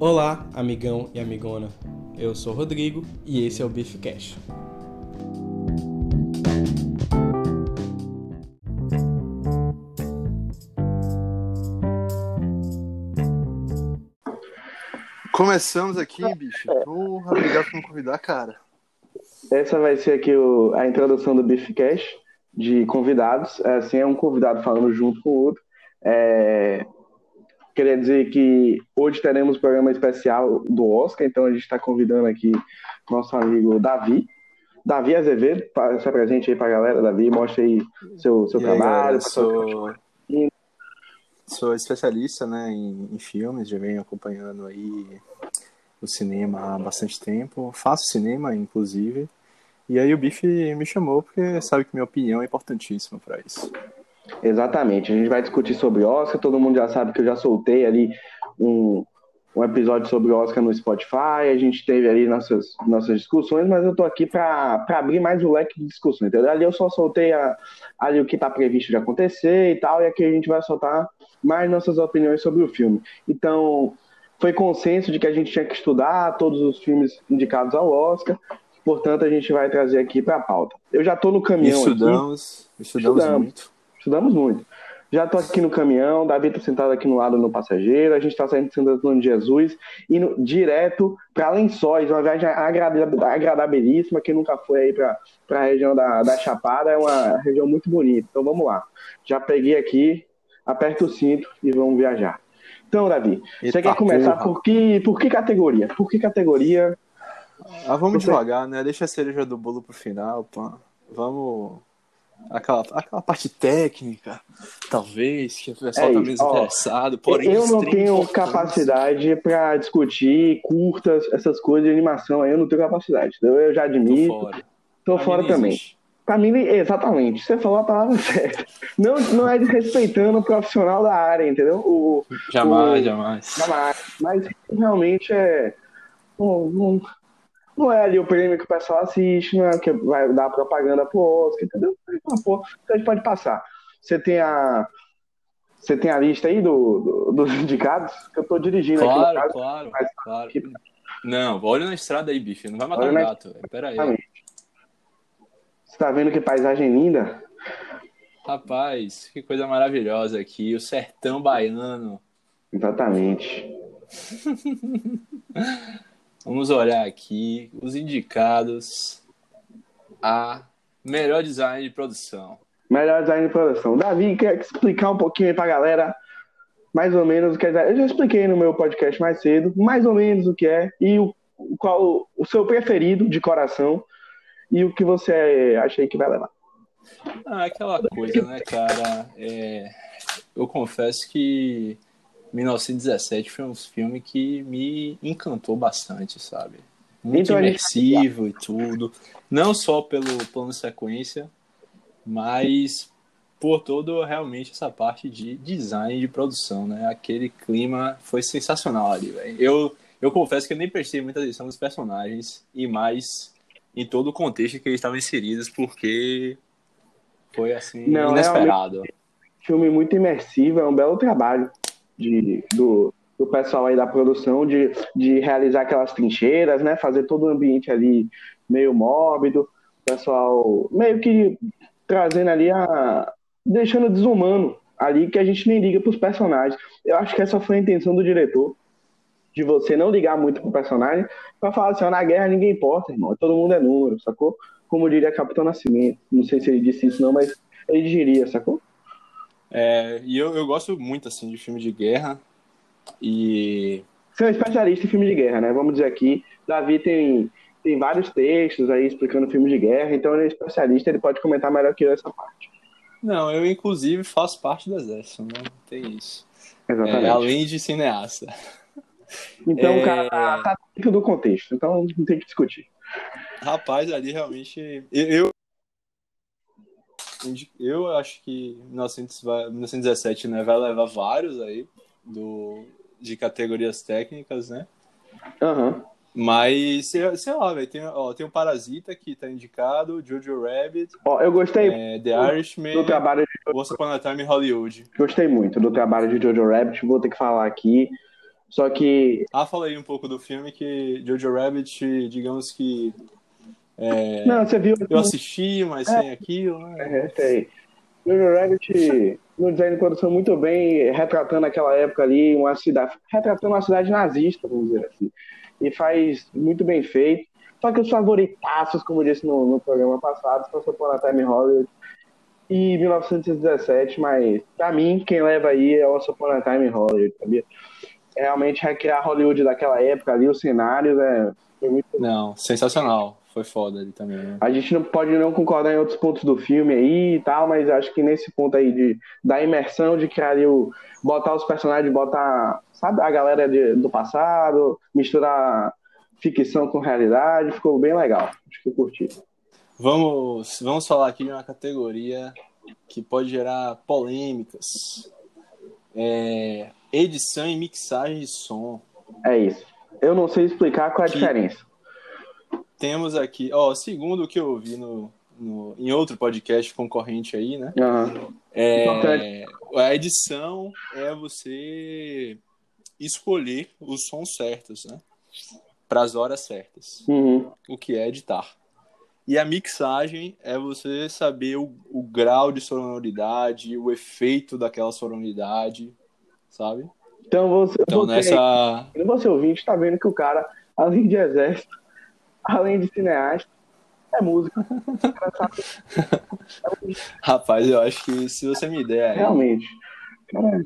Olá, amigão e amigona. Eu sou o Rodrigo e esse é o Beef Cash. Começamos aqui, bicho. Porra, obrigado por me convidar, cara. Essa vai ser aqui o, a introdução do Beefcast de convidados. É, assim, é um convidado falando junto com o outro. É, queria dizer que hoje teremos um programa especial do Oscar, então a gente está convidando aqui nosso amigo Davi. Davi Azevedo, se apresente aí para a galera, Davi, mostre aí seu, seu E trabalho. sou... sou especialista né, em, em filmes, já venho acompanhando aí o cinema há bastante tempo. Faço cinema, inclusive. E aí o Biff me chamou porque sabe que minha opinião é importantíssima para isso. Exatamente, a gente vai discutir sobre Oscar, todo mundo já sabe que eu já soltei ali um, um episódio sobre Oscar no Spotify, a gente teve ali nossas, nossas discussões, mas eu tô aqui para abrir mais o leque de discussões, entendeu? Ali eu só soltei a, ali o que está previsto de acontecer e tal, e aqui a gente vai soltar mais nossas opiniões sobre o filme. Então, foi consenso de que a gente tinha que estudar todos os filmes indicados ao Oscar, portanto a gente vai trazer aqui para a pauta. Eu já tô no caminhão aqui. Estudamos, estudamos, Estudamos. muito. Estudamos muito. Já tô aqui no caminhão, Davi tá sentado aqui no lado no passageiro, a gente tá saindo de Santo Antônio de Jesus, indo direto para Lençóis, uma viagem agrada- agradabilíssima, quem nunca foi aí para a região da, da Chapada, é uma região muito bonita. Então vamos lá. Já peguei aqui, aperta o cinto e vamos viajar. Então, Davi, você Eita quer começar porra. por que, por que categoria? Por que categoria? Ah, vamos Você- devagar, né? Deixa a cereja do bolo pro final, pô. Vamos. Aquela, aquela parte técnica, talvez, que o pessoal É tá menos interessado, porém. eu não tenho capacidade para discutir curtas, essas coisas de animação aí, eu não tenho capacidade. entendeu? Eu já Tô admito, fora. tô Pra fora mim também. existe. Pra mim, exatamente, você falou a palavra certa. Não, não é desrespeitando o profissional da área, entendeu? O, Jamais, o- jamais. jamais. Mas realmente é. Não, não, não é ali o prêmio que o pessoal assiste, não é que vai dar propaganda pro Oscar, entendeu? Então a gente pode passar. Você tem a. Você tem a lista aí do, do- dos indicados? Que eu tô dirigindo aqui no Claro, caso. claro, mas- claro. Não, olha na estrada aí, bife. Não vai matar o na- gato. Pera aí. Você tá vendo que paisagem linda? Rapaz, que coisa maravilhosa aqui. O sertão baiano. Exatamente. Vamos olhar aqui os indicados a melhor design de produção. Melhor design de produção. Davi, quer explicar um pouquinho aí pra galera, mais ou menos o que é. Eu já expliquei no meu podcast mais cedo, mais ou menos o que é e o, qual o seu preferido de coração e o que você acha aí que vai levar. Ah, aquela coisa, né, cara? É, eu confesso que 1917 foi um filme que me encantou bastante, sabe? Muito Então a gente- imersivo e tudo. Não só pelo plano de sequência, mas por todo realmente essa parte de design de produção, né? Aquele clima foi sensacional ali, velho. Eu, eu confesso que eu nem prestei muita atenção nos personagens e mais em todo o contexto que eles estavam inseridos, porque foi assim Não, inesperado. Filme muito imersivo, é um belo trabalho de, do, do pessoal aí da produção de, de realizar aquelas trincheiras, né? Fazer todo o ambiente ali meio mórbido, o pessoal meio que trazendo ali a. deixando desumano ali que a gente nem liga pros personagens. Eu acho que essa foi a intenção do diretor. De você não ligar muito pro personagem, pra falar assim, ó, na guerra ninguém importa, irmão. Todo mundo é número, sacou? Como diria Capitão Nascimento. Não sei se ele disse isso, não, mas ele diria, sacou? É, e eu, eu gosto muito assim de filme de guerra e Você é um especialista em filme de guerra, né? Vamos dizer aqui. Davi tem, tem vários textos aí explicando filmes de guerra, então ele é especialista, ele pode comentar melhor que eu essa parte. não, eu inclusive faço parte do exército, né? Tem isso. Exatamente. É, além de cineasta. Então é- o cara tá, tá dentro do contexto, então não tem que discutir. Rapaz, ali realmente. Eu, eu, acho que 1900 vai- 1917 né, vai levar vários aí do, de categorias técnicas, né? Aham. Mas, sei, lá, velho, tem, ó, tem o Parasita que tá indicado, Jojo Rabbit, Ó, eu gostei é, The Irishman, do trabalho de, Once Upon a Time Hollywood. gostei muito do trabalho de Jojo Rabbit, vou ter que falar aqui. Só que. Ah, fala aí um pouco do filme que Jojo Rabbit, digamos que. É, Não, você viu. eu assisti, mas sem aquilo, né? É, sei. Jojo Rabbit, no design de produção, muito bem, retratando aquela época ali, uma cidade. Retratando uma cidade nazista, vamos dizer assim. E faz muito bem feito. Só que os favoritaços, como eu disse no, no programa passado, são Upon a Time Hollywood e 1917, mas pra mim, quem leva aí é o Upon a Time Hollywood, sabia? Realmente recriar Hollywood daquela época ali, os cenários, é, foi muito Não, sensacional. Foi foda ali também, né? a gente não pode não concordar em outros pontos do filme aí e tal, mas acho que nesse ponto aí de, da imersão, de criar ali o. botar os personagens, botar, sabe, a galera de- do passado, misturar ficção com realidade, ficou bem legal. Acho que eu curti. Vamos, vamos falar aqui de uma categoria que pode gerar polêmicas. É, edição e mixagem de som. É isso. Eu não sei explicar qual é a Que- diferença. Temos aqui, ó, segundo o que eu vi no, no- em outro podcast concorrente aí, né? Aham. É, Importante. a edição é você escolher os sons certos, né? Para as horas certas. Uhum. O que é editar. E a mixagem é você saber o, o grau de sonoridade, o efeito daquela sonoridade, sabe? Então você, Então você, nessa. você ouvinte tá vendo que o cara, além de exército, além de cineasta, é sabe Rapaz, eu acho que se você me der realmente. Cara,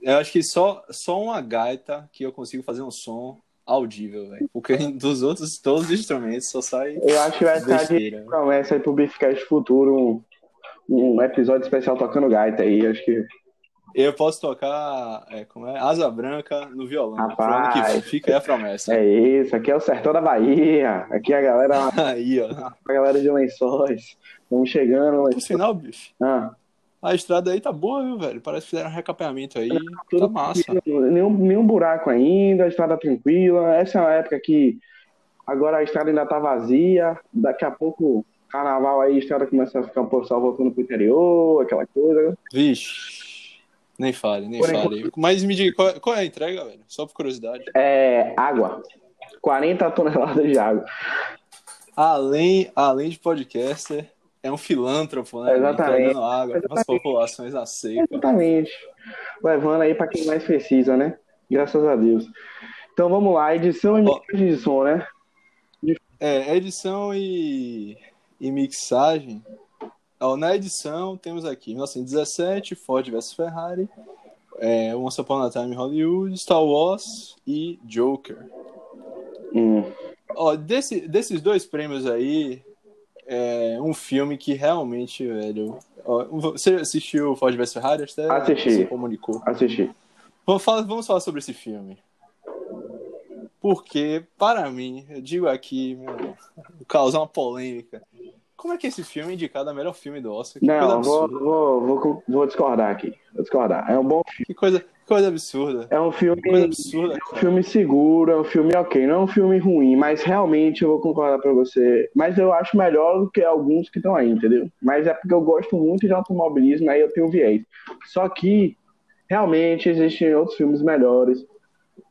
eu acho que só, só uma gaita que eu consigo fazer um som audível, velho. Porque dos outros, todos os instrumentos só sai Eu acho que vai estar de promessa aí pro Beefcast futuro um, um episódio especial tocando gaita aí. Acho que. Eu posso tocar, é, como é? Asa Branca no violão. Rapaz. Que. Fica aí a promessa. É isso, aqui é o sertão da Bahia. Aqui é a galera, Aí, ó. a galera de lençóis. Vamos chegando. Por sinal, bicho, Ah, a estrada aí tá boa, viu, velho? Parece que fizeram um recapeamento aí. tudo Tá massa. nenhum, nenhum buraco ainda, a estrada tranquila. Essa é uma época que agora a estrada ainda tá vazia. Daqui a pouco, carnaval aí, a estrada começa a ficar o pessoal voltando pro interior, aquela coisa. Vixe. Nem fale, nem Por fale. Mas me diga, qual, qual é a entrega, velho? Só por curiosidade. É água. 40 toneladas de água. Além, além de podcaster, é um filântropo, né? Exatamente. Entregando água para as populações na seca. Exatamente. Levando aí para quem mais precisa, né? Graças a Deus. Então vamos lá, edição e mixagem de som, né? É, edição e, e mixagem. Ó, na edição temos aqui 1917, Ford vs Ferrari, é, Once Upon a Time in Hollywood, Star Wars e Joker. Hum. Ó, desse, desses dois prêmios aí, é um filme que realmente, velho. ó, você assistiu Ford vs Ferrari? Até Assisti. se comunicou. Assisti. Vamos falar, vamos falar sobre esse filme. Porque, para mim, eu digo aqui, meu, causar uma polêmica. Como é que esse filme é indicado a melhor filme do Oscar? Que Não, vou, vou, vou, vou discordar aqui. Vou discordar. É um bom filme. Que coisa, coisa absurda. É um filme, absurda, é um filme seguro, é um filme ok. Não é um filme ruim, mas realmente eu vou concordar pra você. Mas eu acho melhor do que alguns que estão aí, entendeu? Mas é porque eu gosto muito de automobilismo, aí eu tenho viés. Só que realmente existem outros filmes melhores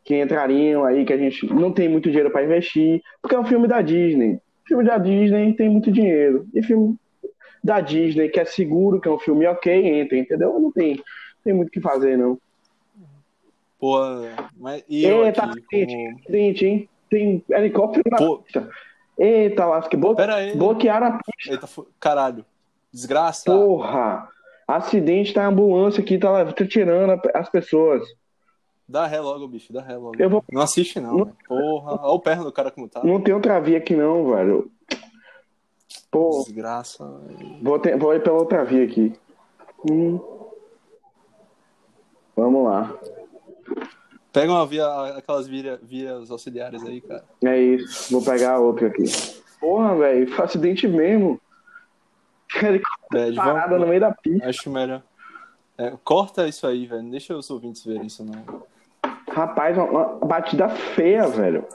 que entrariam aí, que a gente não tem muito dinheiro pra investir, porque é um filme da Disney. Filme da Disney tem muito dinheiro. E filme da Disney, que é seguro, que é um filme ok, entra, entendeu? Não tem, tem muito o que fazer, não. Pô, mas e Eita, aqui como... Gente, hein? Tem helicóptero na Pô, pista. Eita, lasca. Blo bloquearam a pista. Eita, caralho. Desgraça. Porra. Acidente, tá ambulância aqui, tá, tá tirando as pessoas. Dá ré logo, bicho. Dá ré logo. Eu vou- Não assiste, não. Não-. Porra. Olha o perna do cara como tá. Não tem outra via aqui, não, velho. Pô, Desgraça. velho. vou, ter- vou ir pela outra via aqui. Hum. Vamos lá. Pega uma via, aquelas via, vias auxiliares aí, cara. É isso. Vou pegar a outra aqui. Porra, velho. Foi acidente mesmo. Helicóptero Bad, parado vamos- no meio da pista. Acho melhor. É, corta isso aí, velho. Não deixa os ouvintes verem isso, não. Rapaz, uma, uma batida feia, velho.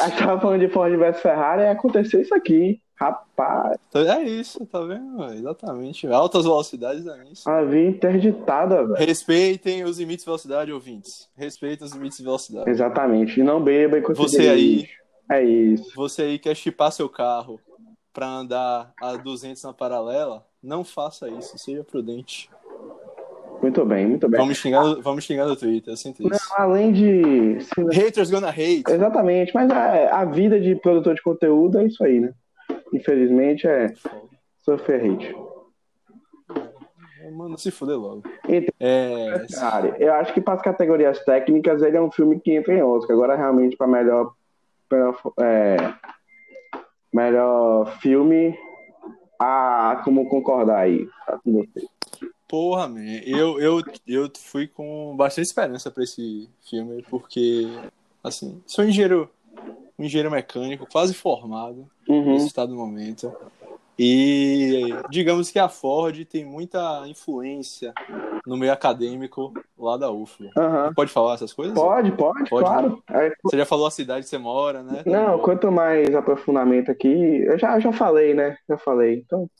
A gente tava falando de Ford vs Ferrari e aconteceu isso aqui. Rapaz, É isso, tá vendo? Exatamente. Altas velocidades é isso. a via interditada, velho. Respeitem os limites de velocidade, ouvintes. Respeitem os limites de velocidade. Exatamente. E não beba enquanto Você aí. É isso. Você aí quer chipar seu carro pra andar a 200 na paralela, não faça isso, seja prudente. Muito bem, muito bem. Vamos xingar, vamos xingar no Twitter, eu sinto Não, isso. além de. Haters gonna hate. Exatamente, mas a, a vida de produtor de conteúdo é isso aí, né? Infelizmente é sofrer hate. Mano, se fuder logo. Então, É, Cara, eu acho que para as categorias técnicas ele é um filme que entra em Oscar. Agora, realmente, para melhor, melhor, é, melhor filme, ah, como concordar aí tá com você. Porra, man, eu, eu, eu fui com bastante esperança pra esse filme, porque, assim, sou engenheiro, um engenheiro mecânico, quase formado. Uhum. nesse estado do momento. E digamos que a Ford tem muita influência no meio acadêmico lá da UFBA. Aham. Pode falar essas coisas? Pode, pode, Pode, claro. É, Você já falou a cidade que você mora, né? não, quanto mais aprofundamento aqui, eu já, já falei, né? Já falei. Então,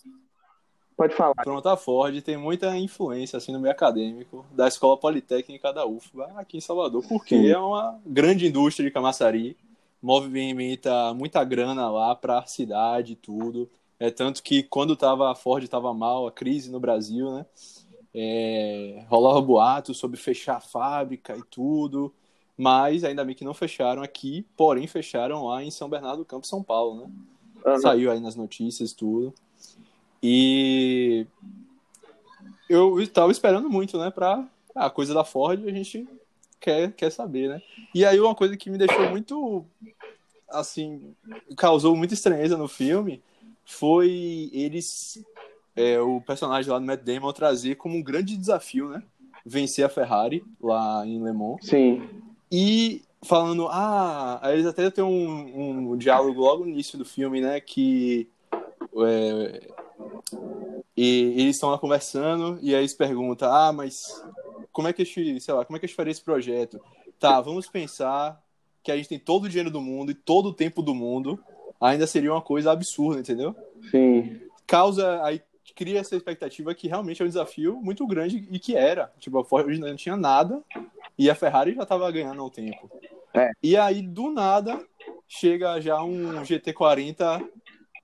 pode falar. Pronto, a Ford tem muita influência assim no meio acadêmico da Escola Politécnica da UFBA aqui em Salvador, porque Sim. é uma grande indústria de camaçari, movimenta muita grana lá para a cidade e tudo. É tanto que quando tava, a Ford estava mal, a crise no Brasil, né? É, rolava boato sobre fechar a fábrica e tudo, mas ainda bem que não fecharam aqui, porém fecharam lá em São Bernardo do Campo, São Paulo, né? Aham. Saiu aí nas notícias tudo. E eu estava esperando muito, né, pra a coisa da Ford, a gente quer, quer saber, né? E aí uma coisa que me deixou muito assim, causou muita estranheza no filme foi eles é, o personagem lá do Matt Damon trazer como um grande desafio, né? Vencer a Ferrari lá em Le Mans. Sim. E falando, ah, eles até tem um, um diálogo logo no início do filme, né? Que é, e eles estão lá conversando e aí eles perguntam, ah, mas como é que a gente, sei lá, como é que a gente faria esse projeto? Tá, vamos pensar que a gente tem todo o dinheiro do mundo e todo o tempo do mundo, ainda seria uma coisa absurda, entendeu? Sim. Causa aí cria essa expectativa que realmente é um desafio muito grande e que era. Tipo, a Ford não tinha nada e a Ferrari já estava ganhando ao tempo. É. E aí, do nada, chega já um GT40,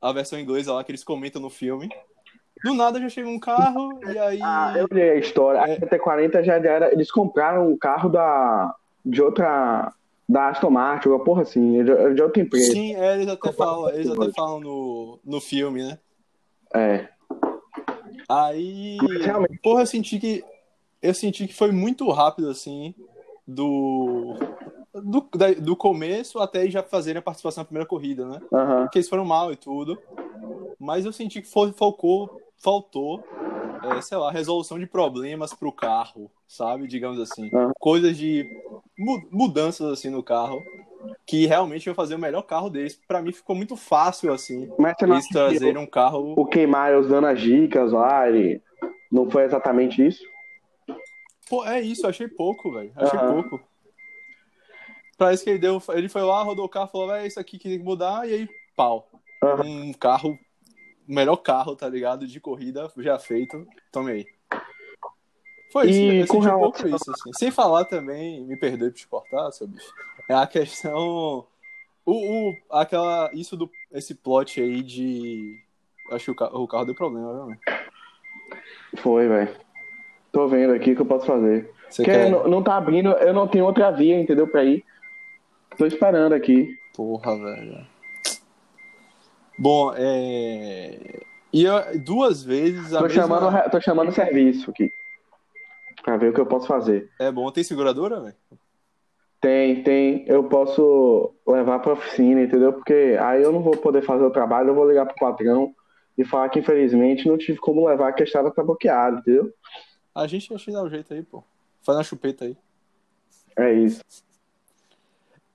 a versão inglesa lá que eles comentam no filme. Do nada já chega um carro e aí. Ah, eu olhei a história. A É. GT40 já era. Eles compraram o carro da, de outra. Da Aston Martin, uma porra assim, de, de outra empresa. Sim, é, eles até falam, eles até falam no, no filme, né? É. Aí, porra, eu senti que eu senti que foi muito rápido assim do do, da- do começo até já fazerem a participação na primeira corrida, né? Aham. Porque eles foram mal e tudo. Mas eu senti que foi, faltou, faltou é, sei lá, resolução de problemas pro carro, sabe? Digamos assim. Aham. Coisas de mu- mudanças assim no carro que realmente iam fazer o melhor carro deles. Pra mim ficou muito fácil assim. Mas você não Eles trazerem um carro o K. Miles dando as dicas lá, ele... não foi exatamente isso? Pô, é isso, achei pouco, velho. Achei Aham. pouco. Parece que ele deu. Ele foi lá, rodou o carro, falou, é isso aqui que tem que mudar, e aí, pau. Aham. Um carro, o melhor carro, tá ligado? De corrida já feito. Tome aí. Foi isso, E eu senti um pouco isso, assim. Sem falar também, me perdoe por te cortar, seu bicho. É a questão. O, o, aquela. Isso do. Esse plot aí de. Acho que o carro, o carro deu problema, mano? Foi, velho. Tô vendo aqui o que eu posso fazer. Você Porque quer. não, não tá abrindo, eu não tenho outra via, entendeu? Pra ir. Tô esperando aqui. Porra, velho. Bom, é. E eu- duas vezes a Tô mesma... chamando, tô chamando o serviço aqui. Pra ver o que eu posso fazer. É bom, tem seguradora, velho? Tem, tem. Eu posso levar pra oficina, entendeu? Porque aí eu não vou poder fazer o trabalho, eu vou ligar pro patrão e falar que infelizmente não tive como levar que a estrada tá bloqueada, entendeu? A gente a gente dá um jeito aí, pô. Faz uma chupeta aí. É isso.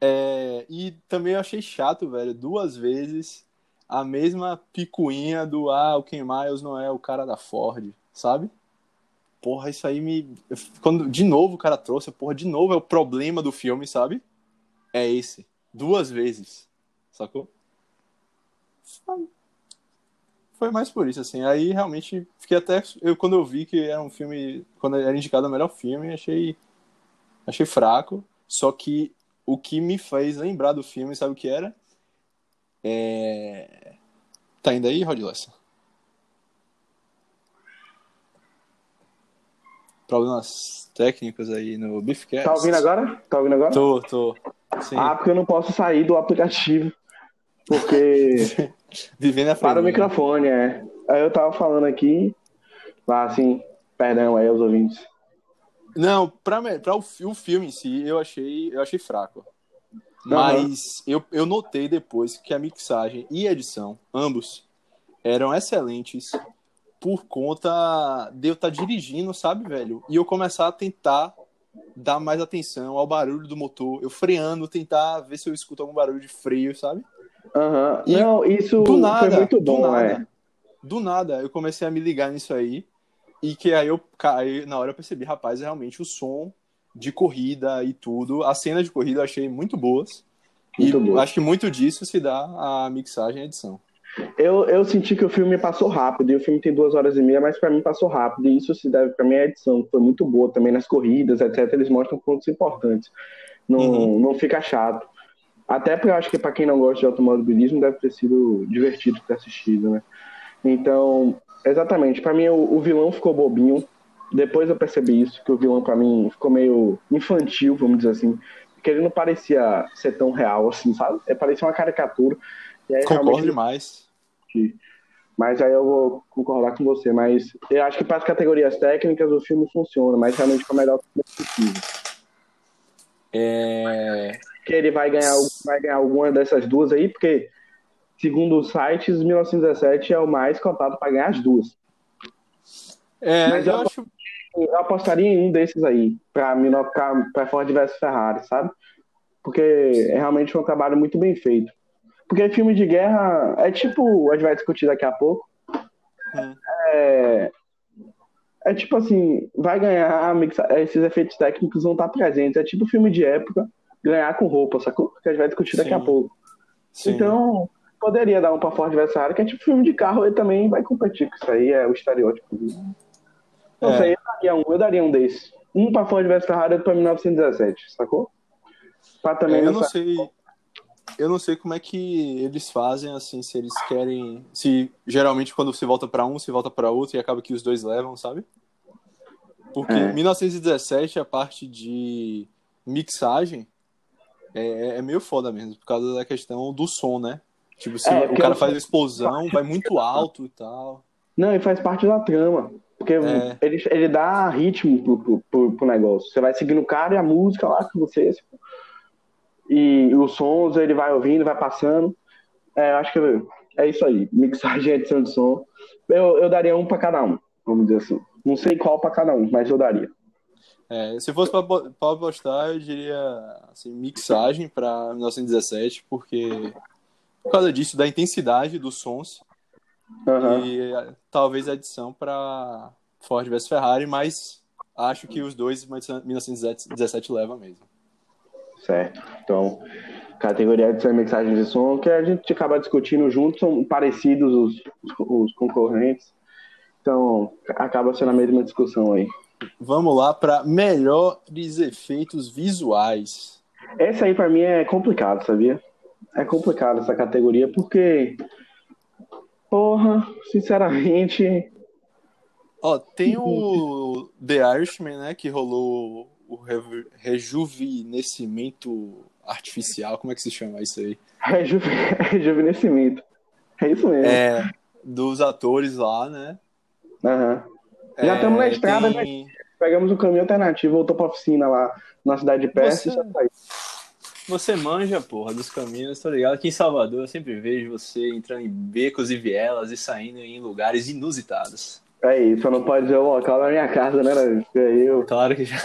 É, e também eu achei chato, velho, duas vezes a mesma picuinha do ah, o Ken Miles não é o cara da Ford, sabe? Porra, isso aí me. Quando de novo o cara trouxe, porra, de novo é o problema do filme, sabe? É esse. Duas vezes. Sacou? foi mais por isso, assim. Aí realmente fiquei até. Eu, quando eu vi que era um filme. Quando era indicado o melhor filme, achei. Achei fraco. Só que o que me fez lembrar do filme, sabe o que era? É... Tá indo aí, Rod Lessa? Problemas técnicos aí no Beefcast. Tá ouvindo agora? Tá ouvindo agora? Tô, tô. Sim. Ah, porque eu não posso sair do aplicativo. Porque. Vivendo a Para o microfone, é. Aí eu tava falando aqui. Ah, assim, perdão aí aos ouvintes. Não, pra, pra o, o filme em si, eu achei, eu achei fraco. Mas eu, eu notei depois que a mixagem e a edição, ambos, eram excelentes por conta de eu estar tá dirigindo, sabe, velho? E eu começar a tentar dar mais atenção ao barulho do motor, eu freando, tentar ver se eu escuto algum barulho de freio, sabe? Aham. Uhum. Não, isso do nada, foi muito bom, do nada, é. Do nada, eu comecei a me ligar nisso aí. E que aí eu caí, na hora eu percebi, rapaz, realmente o som de corrida e tudo, as cenas de corrida eu achei muito boas. Muito e boa. acho que muito disso se dá a mixagem e edição. Eu, eu senti que o filme passou rápido, e o filme tem duas horas e meia, mas para mim passou rápido, e isso se deve para mim a edição, que foi muito boa também nas corridas, etc. Eles mostram pontos importantes. Não, uhum. não fica chato. Até porque eu acho que para quem não gosta de automobilismo deve ter sido divertido ter assistido, né? Então, exatamente, para mim o, o, vilão ficou bobinho. Depois eu percebi isso, que o vilão para mim ficou meio infantil, vamos dizer assim. Porque ele não parecia ser tão real assim, sabe? Ele parecia uma caricatura. Aí, Concordo demais. Mas aí eu vou concordar com você. Mas eu acho que para as categorias técnicas o filme funciona, mas realmente foi o melhor filme possível. É que ele vai ganhar, vai ganhar alguma dessas duas aí, porque, segundo os sites, 1917 é o mais cotado para ganhar as duas. É, Mas eu, eu acho. Eu apostaria em um desses aí, para Ford vs Ferrari, sabe? Porque é realmente um trabalho muito bem feito. Porque filme de guerra é tipo, a gente vai discutir daqui a pouco. Hum. É, é tipo assim, vai ganhar, esses efeitos técnicos vão estar presentes. É tipo filme de época ganhar com roupa, sacou? Que a gente vai discutir daqui Sim. a pouco. Sim. Então, poderia dar um pra Ford adversário, que é tipo filme de carro, ele também vai competir com isso aí, é o estereótipo. Não é. sei, eu daria um, eu daria um desses. Um pra Ford vs Ferrari outro pra 1917, sacou? Pra também é, eu não sei. Eu não sei como é que eles fazem, assim, se eles querem. Se geralmente quando você volta para um, você volta para outro e acaba que os dois levam, sabe? Porque é. 1917, a parte de mixagem, é, é meio foda mesmo, por causa da questão do som, né? Tipo, se é, o cara faz explosão, vai muito alto e tal. Não, e faz parte da trama. Porque é. ele, ele dá ritmo pro, pro, pro, pro, negócio. Você vai seguindo o cara e a música lá com você. Tipo, e, e os sons ele vai ouvindo, vai passando. É, acho que é isso aí. Mixagem e edição de som. Eu, eu daria um para cada um, vamos dizer assim. Não sei qual para cada um, mas eu daria. É, se fosse para apostar, eu diria assim, mixagem para 1917, porque por causa disso, da intensidade dos sons uhum. e talvez a edição para Ford vs Ferrari, mas acho que os dois 1917 leva mesmo. Certo. Então, categoria de mixagem de som que a gente acaba discutindo junto, são parecidos os, os concorrentes. Então, acaba sendo a mesma discussão aí. Vamos lá para melhores efeitos visuais. Essa aí para mim é complicado, sabia? É complicado essa categoria porque porra, sinceramente, Ó, tem o The Irishman, né, que rolou o rejuvenescimento artificial, como é que se chama isso aí? Rejuve... Rejuvenescimento. É isso mesmo. É, dos atores lá, né? Uhum. Já estamos é, na estrada, tem... né? Pegamos um caminho alternativo, voltou pra oficina lá na cidade de perto você... e já saiu. Você manja, porra, dos caminhos, tô ligado? Aqui em Salvador eu sempre vejo você entrando em becos e vielas e saindo em lugares inusitados. É isso, só não pode dizer o local da minha casa, né? Que aí eu... Claro que já.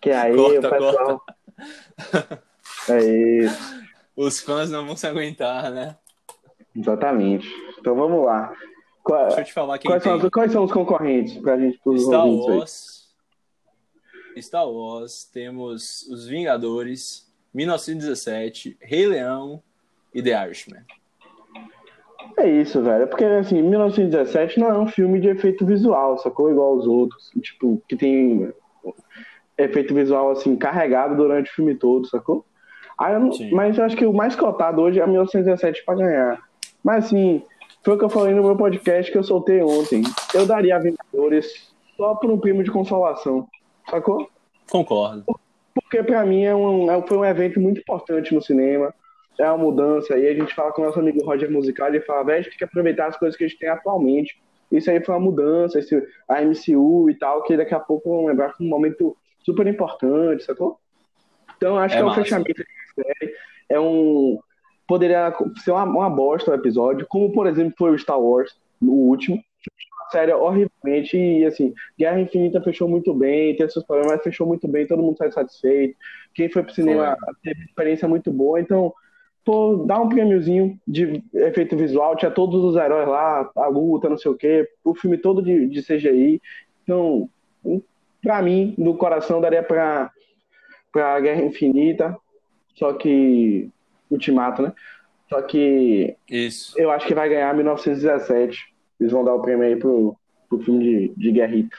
Que aí corta, o pessoal. Corta. É isso. Os fãs não vão se aguentar, né? Exatamente. Então vamos lá. Qual, Deixa eu te falar quem quais, tem. São, quais são os concorrentes pra gente Star Wars. Star Wars, temos Os Vingadores, 1917, Rei Leão e The Irishman. É isso, velho. Porque, assim, 1917 não é um filme de efeito visual, sacou? Igual os outros. Tipo, que tem efeito visual, assim, carregado durante o filme todo, sacou? Aí eu mas eu acho que o mais cotado hoje é 1917 pra ganhar. Mas, assim, foi o que eu falei no meu podcast que eu soltei ontem. Eu daria a Vingadores só por um primo de consolação, sacou? Concordo. Porque pra mim é um, é- foi um evento muito importante no cinema. É uma mudança. E a gente fala com o nosso amigo Roger Musical, ele fala, velho, a gente tem que aproveitar as coisas que a gente tem atualmente. Isso aí foi uma mudança, esse, a MCU e tal, que daqui a pouco vão lembrar como um momento super importante, sacou? Então acho É que é um massa. fechamento da série. É um. Poderia ser uma, uma bosta o episódio, como por exemplo foi o Star Wars, no último. Uma série horrivelmente, e assim, Guerra Infinita fechou muito bem, teve seus problemas, mas fechou muito bem, todo mundo sai satisfeito. Quem foi pro cinema teve uma experiência muito boa, então, pô, dá um prêmiozinho de efeito visual, tinha todos os heróis lá, a luta, não sei o quê, o filme todo de, de CGI. Então, pra mim, do coração, daria pra, pra Guerra Infinita, só que. Ultimato, né? Só que Isso. eu acho que vai ganhar 1917. Eles vão dar o prêmio aí pro, pro filme de, de guerrita.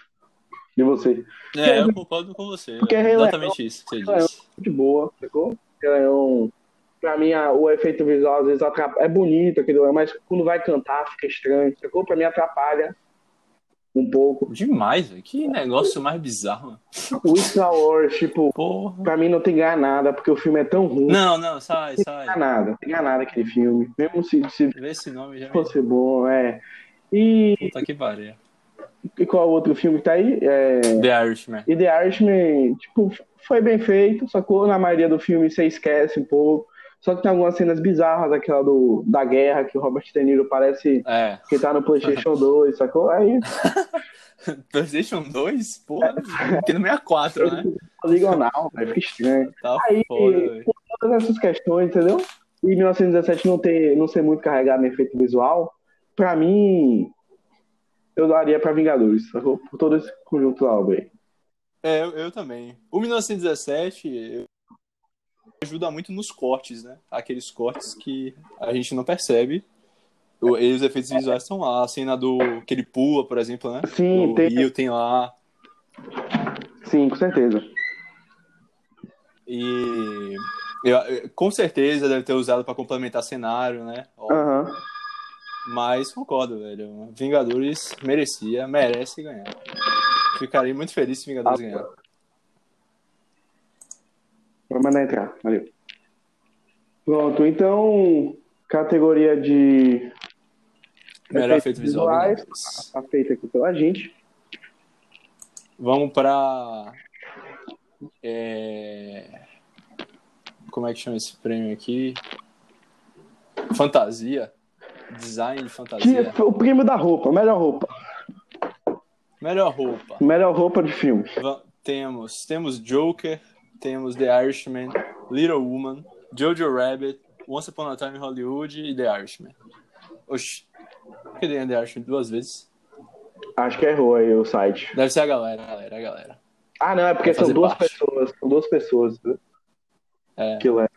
De você. É, eu concordo com você. Porque é exatamente isso que você Leão- disse. Muito boa, sacou? É um, pra mim, o efeito visual às vezes atrapalha. É bonito aquilo, mas quando vai cantar fica estranho, sacou? Pra mim atrapalha um pouco. Demais, velho. Que negócio mais bizarro. O Star Wars, tipo, Porra. pra mim não tem ganhar nada, porque o filme é tão ruim. Não, não, sai, Não tem ganhar sai. nada, não tem ganhar nada aquele filme. Mesmo se, se Vê esse nome já me fosse bom, é. E, puta que pariu. e qual outro filme que tá aí? É, The Irishman. E The Irishman, tipo, foi bem feito, sacou? Na maioria do filme você esquece um pouco. Só que tem algumas cenas bizarras, aquela do, da guerra, que o Robert De Niro parece É. que tá no PlayStation 2, sacou? Aí, PlayStation 2? Porra, aqui no 64, né? ligonal, velho, fica estranho. Tá Aí, foda, todas essas questões, entendeu? E 1917 não, ter, não ser muito carregado em efeito visual, pra mim, eu daria pra Vingadores, sacou? Por todo esse conjunto da obra aí. É, eu, eu também. O 1917 eu- ajuda muito nos cortes, né? Aqueles cortes que a gente não percebe. E os efeitos visuais estão lá. A cena do que ele pula, por exemplo, né? Sim, o tem- Rio tem lá. Sim, com certeza. E eu- com certeza deve ter usado pra complementar cenário, né? Ó. Mas concordo, velho. Vingadores merecia, merece ganhar. Ficarei muito feliz se Vingadores Ah, ganhar. Vou mandar entrar, valeu. Pronto, então, categoria de Melhor efeitos efeito visual. visuais. Vingadores. tá feita aqui pela gente. Vamos pra. é, Como é que chama esse prêmio aqui? Fantasia. Design de Que fantasia. foi o prêmio da roupa, melhor roupa. Melhor roupa. Melhor roupa de filme. Va- Temos, temos Joker, temos The Irishman, Little Woman, Jojo Rabbit, Once Upon a Time in Hollywood e The Irishman. Oxi. Que tem The Irishman duas vezes? Acho que errou aí o site. Deve ser a galera, a galera, a galera. Ah, não, é porque são duas parte. pessoas. São duas pessoas. né? É. Aquilo é.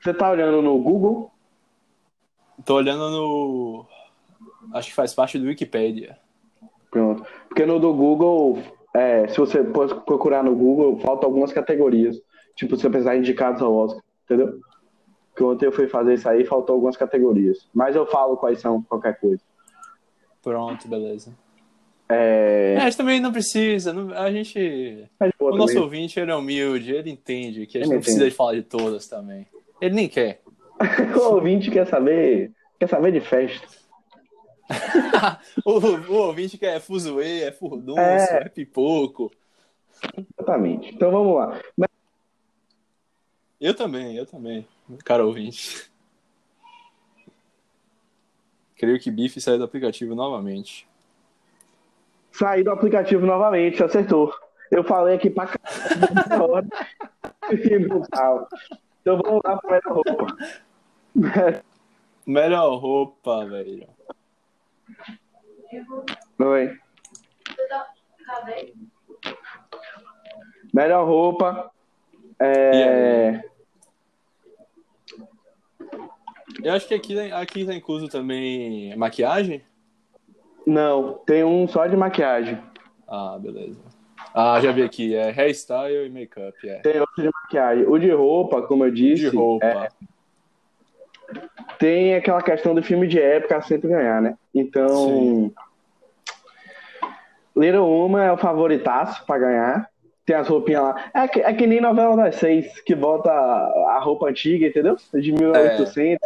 Você tá olhando no Google? Tô olhando no. Acho que faz parte do Wikipedia. Pronto. Porque no do Google, é, se você procurar no Google, faltam algumas categorias. Tipo, se você precisar indicados ao Oscar, entendeu? Que ontem eu fui fazer isso aí, faltou algumas categorias. Mas eu falo quais são, qualquer coisa. Pronto, beleza. É. É, a gente também não precisa. não- a gente. Pô, O nosso ouvinte, ele é humilde, ele entende que a gente Ele não precisa entende. de falar de todas também. Ele nem quer. O ouvinte quer saber, quer saber de festa. o, o ouvinte quer é fuzuê, é furdunço, É. é. pipoco. Exatamente. Então vamos lá. Mas Eu também, eu também. Cara ouvinte. Creio que Bife saiu do aplicativo novamente. sair do aplicativo novamente, acertou. Eu falei aqui pra caralho. Então vamos lá pra melhor roupa. Melhor roupa, velho. Oi. Melhor roupa. É... Eu acho que aqui, aqui tá incluso também maquiagem. Não, tem um só de maquiagem. Ah, beleza. Ah, já vi aqui. É hairstyle e make-up. É. Tem outro de maquiagem. O de roupa, como eu disse. De roupa. é- tem aquela questão do filme de época sempre ganhar, né? Então. Sim. Little Uma é o favoritaço pra ganhar. Tem as roupinhas lá. É que, é que nem novela das seis, que bota a roupa antiga, entendeu? De 1800.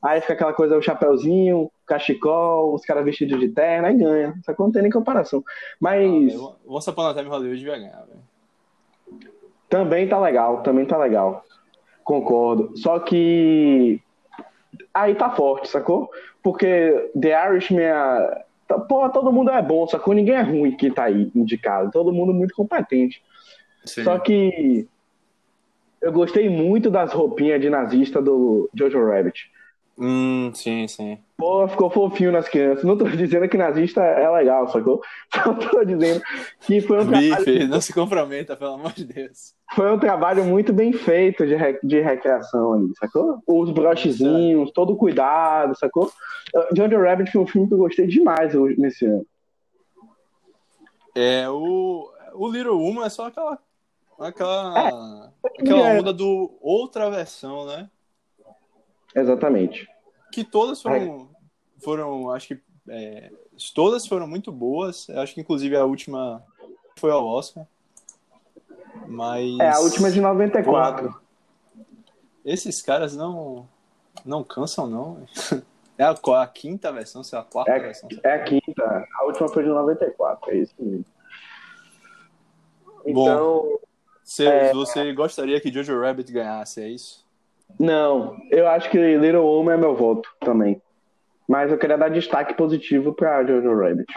Aí fica aquela coisa, o chapéuzinho, cachecol, os caras vestidos de terno, aí ganha. Só que não tem nem comparação. Mas Ah, Once Upon a Time in Hollywood vai ganhar, velho. também tá legal, também tá legal. Concordo. Só que aí tá forte, sacou? Porque The Irishman, é- tá- pô, todo mundo é bom, sacou? Ninguém é ruim que tá aí indicado. Todo mundo muito competente. Sim. Só que eu gostei muito das roupinhas de nazista do Jojo Rabbit. Hum, sim, sim. Pô, ficou fofinho nas crianças. Não tô dizendo que nazista é legal, sacou? Só tô dizendo que foi um, trabalho, Bife, não se comprometa, pelo amor de Deus. foi um trabalho muito bem feito de, re- de recreação ali, sacou? Os brochezinhos, todo cuidado, sacou? Jojo Rabbit foi um filme que eu gostei demais nesse ano. É, o, o Little Woman é só aquela. Aquela. É. Aquela onda do outra versão, né? Exatamente. Que todas foram. Foram, acho que. é, todas foram muito boas. Eu acho que inclusive a última foi ao Oscar. Mas. É, a última é de 94. Porra, esses caras não. Não cansam, não. É a, a quinta versão, se é a quarta É, versão. é a quinta. A última foi de 94, é isso mesmo. Bom. Então, Você, É. você gostaria que Jojo Rabbit ganhasse, é isso? Não, eu acho que Little Woman é meu voto também. Mas eu queria dar destaque positivo pra Jojo Rabbit.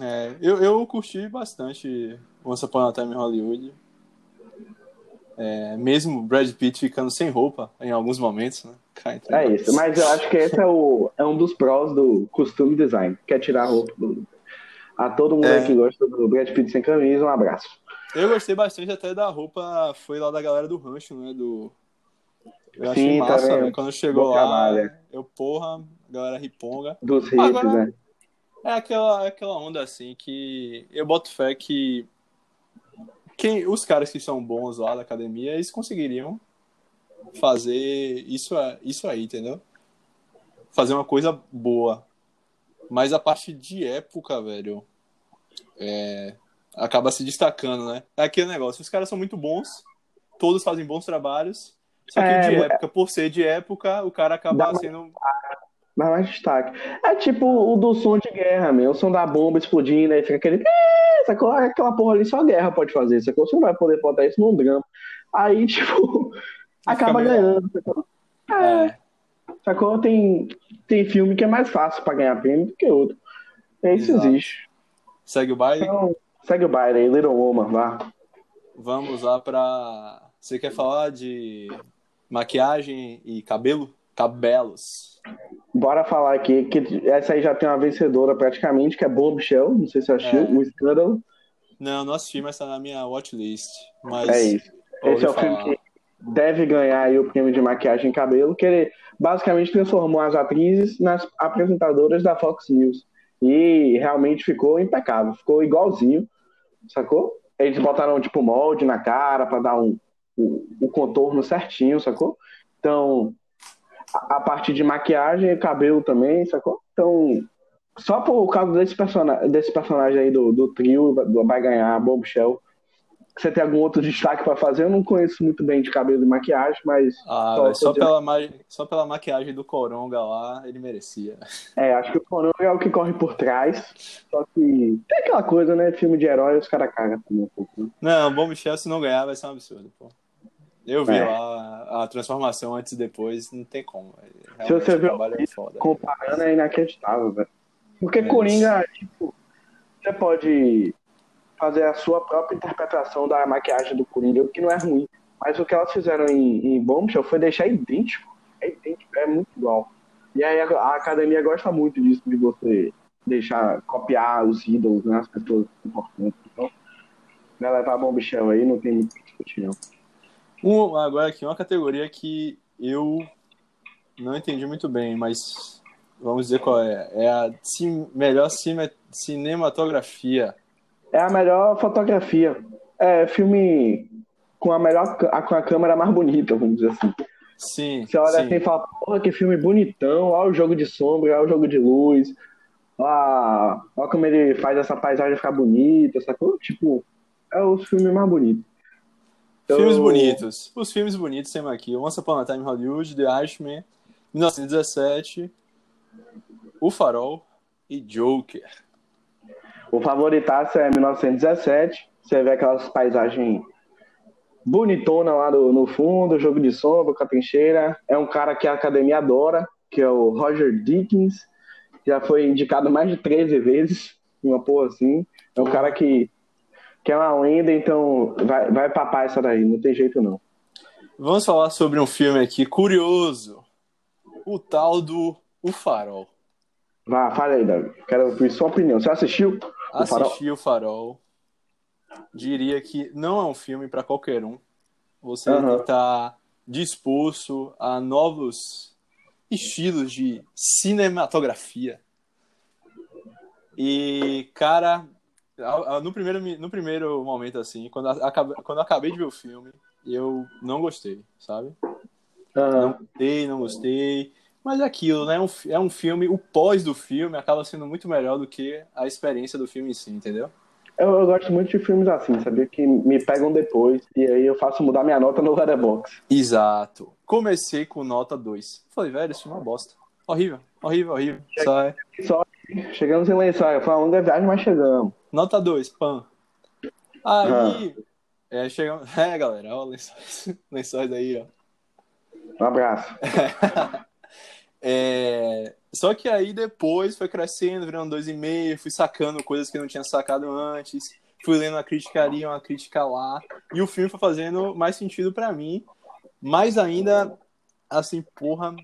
É, eu, eu curti bastante Once Upon a Time Hollywood. É, mesmo Brad Pitt ficando sem roupa em alguns momentos, né? Entre É isso. Mas eu acho que esse é, o, é um dos prós do costume design, que é tirar a roupa do. A todo mundo É. que gosta do Brad Pitt sem camisa, um abraço. Eu gostei bastante até da roupa, foi lá da galera do rancho, né? Do... Eu achei Sim, massa, também. Quando chegou lá, é. eu, porra, a galera riponga. Dos hits, Agora- né? É aquela, aquela onda assim que eu boto fé que quem, os caras que são bons lá da academia, eles conseguiriam fazer isso, a- isso aí, entendeu? Fazer uma coisa boa. Mas a parte de época, velho, é, acaba se destacando, né? É aquele negócio, os caras são muito bons, todos fazem bons trabalhos, só que É, de época, por ser de época, o cara acaba sendo Dá mais destaque. É tipo o do som de guerra, meu. O som da bomba explodindo, aí fica aquele. Sacou? Aquela porra ali só a guerra pode fazer, sacou? Você não vai poder botar isso num drama. Aí, tipo, acaba ganhando, sacou? É, é, sacou? Tem, tem filme que é mais fácil pra ganhar prêmio do que outro. É isso Exato. existe. segue o baile. Então, segue o baile aí, Little Woman, vá. Vamos lá pra. Você quer falar de maquiagem e cabelo? Cabelos. Bora falar aqui que essa aí já tem uma vencedora praticamente, que é Bombshell. Não sei se você assistiu, É. o Escândalo. Não, não assisti, mas tá na minha watchlist. Mas É isso. Esse é o filme que deve ganhar aí o prêmio de maquiagem e cabelo, que ele basicamente transformou as atrizes nas apresentadoras da Fox News. E realmente ficou impecável, ficou igualzinho, sacou? Eles botaram tipo molde na cara para dar um, o, o contorno certinho, sacou? Então, a, a parte de maquiagem e cabelo também, sacou? Então, só por causa desse, persona, desse personagem aí do, do trio, vai- vai ganhar Bombshell. Você tem algum outro destaque para fazer? Eu não conheço muito bem de cabelo e maquiagem, mas Ah, Só- só, pela, ma- só pela maquiagem do Coronga lá, ele merecia. é, acho que o Coronga é o que corre por trás. Só que tem aquela coisa, né? Filme de herói, os caras cagam também um pouco. né? Não, bom Michel, se não ganhar, vai ser um absurdo, pô. Eu vi É. lá a transformação antes e depois, não tem como. Se Realmente você o vê o trabalho é. Comparando é inacreditável, velho. Porque É Coringa, tipo, você pode fazer a sua própria interpretação da maquiagem do Coringa, o que não é ruim. Mas o que elas fizeram em, em Bombshell foi deixar idêntico. É idêntico, é muito igual. E aí a, a academia gosta muito disso, de você deixar, copiar os ídolos, né, as pessoas importantes. Então, vai levar Bombshell aí, não tem muito o que discutir, não. Um, agora aqui, uma categoria que eu Não entendi muito bem, mas vamos dizer qual é. É a sim, melhor cine, cinematografia. É a melhor fotografia. É filme com a melhor com a câmera mais bonita, vamos dizer assim. Sim. Você olha sim. assim e fala, porra, que filme bonitão, olha o jogo de sombra, olha o jogo de luz, olha, olha como ele faz essa paisagem ficar bonita, sacou? Tipo, é o filme mais bonito. Filmes Eu- bonitos. Os filmes bonitos temos aqui. Once Upon a Time Hollywood, The Irishman, 1917, O Farol e Joker. O favoritaço é 1917. Você vê aquelas paisagens bonitonas lá no, no fundo, jogo de sombra com a trincheira. É um cara que a academia adora, que é o Roger Dickens. Já foi indicado mais de 13 vezes, uma porra assim. É um cara que, que é uma lenda, então vai, vai papar essa daí, não tem jeito não. Vamos falar sobre um filme aqui curioso. O tal do O Farol. Vá, fala aí, Davi. Quero ouvir sua opinião. Você assistiu? O Farol? Assisti O Farol. Diria que não é um filme para qualquer um. Você que estar disposto a novos estilos de cinematografia. E, cara, no primeiro, no primeiro momento, assim, quando, a- acaba- quando eu acabei de ver o filme, eu não gostei, sabe? Não Aham. gostei, não gostei. Mas é aquilo, né? É um, é um filme, o pós do filme acaba sendo muito melhor do que a experiência do filme em si, entendeu? Eu, eu gosto muito de filmes assim, sabia? Que me pegam depois e aí eu faço mudar minha nota no Letterboxd. Exato. Comecei com nota 2. Falei, velho, esse filme é uma bosta. Horrível, horrível, horrível. Sai. Chegamos em Lençóis, foi uma longa viagem, mas chegamos. Nota 2, pan. Aí. É, chegamos. É, galera, ó, lençóis, lençóis aí, ó. Um abraço. É, Só que aí depois foi crescendo, virando 2,5, fui sacando coisas que eu não tinha sacado antes, fui lendo uma crítica ali, uma crítica lá, e o filme foi fazendo mais sentido pra mim, mas ainda, assim, porra,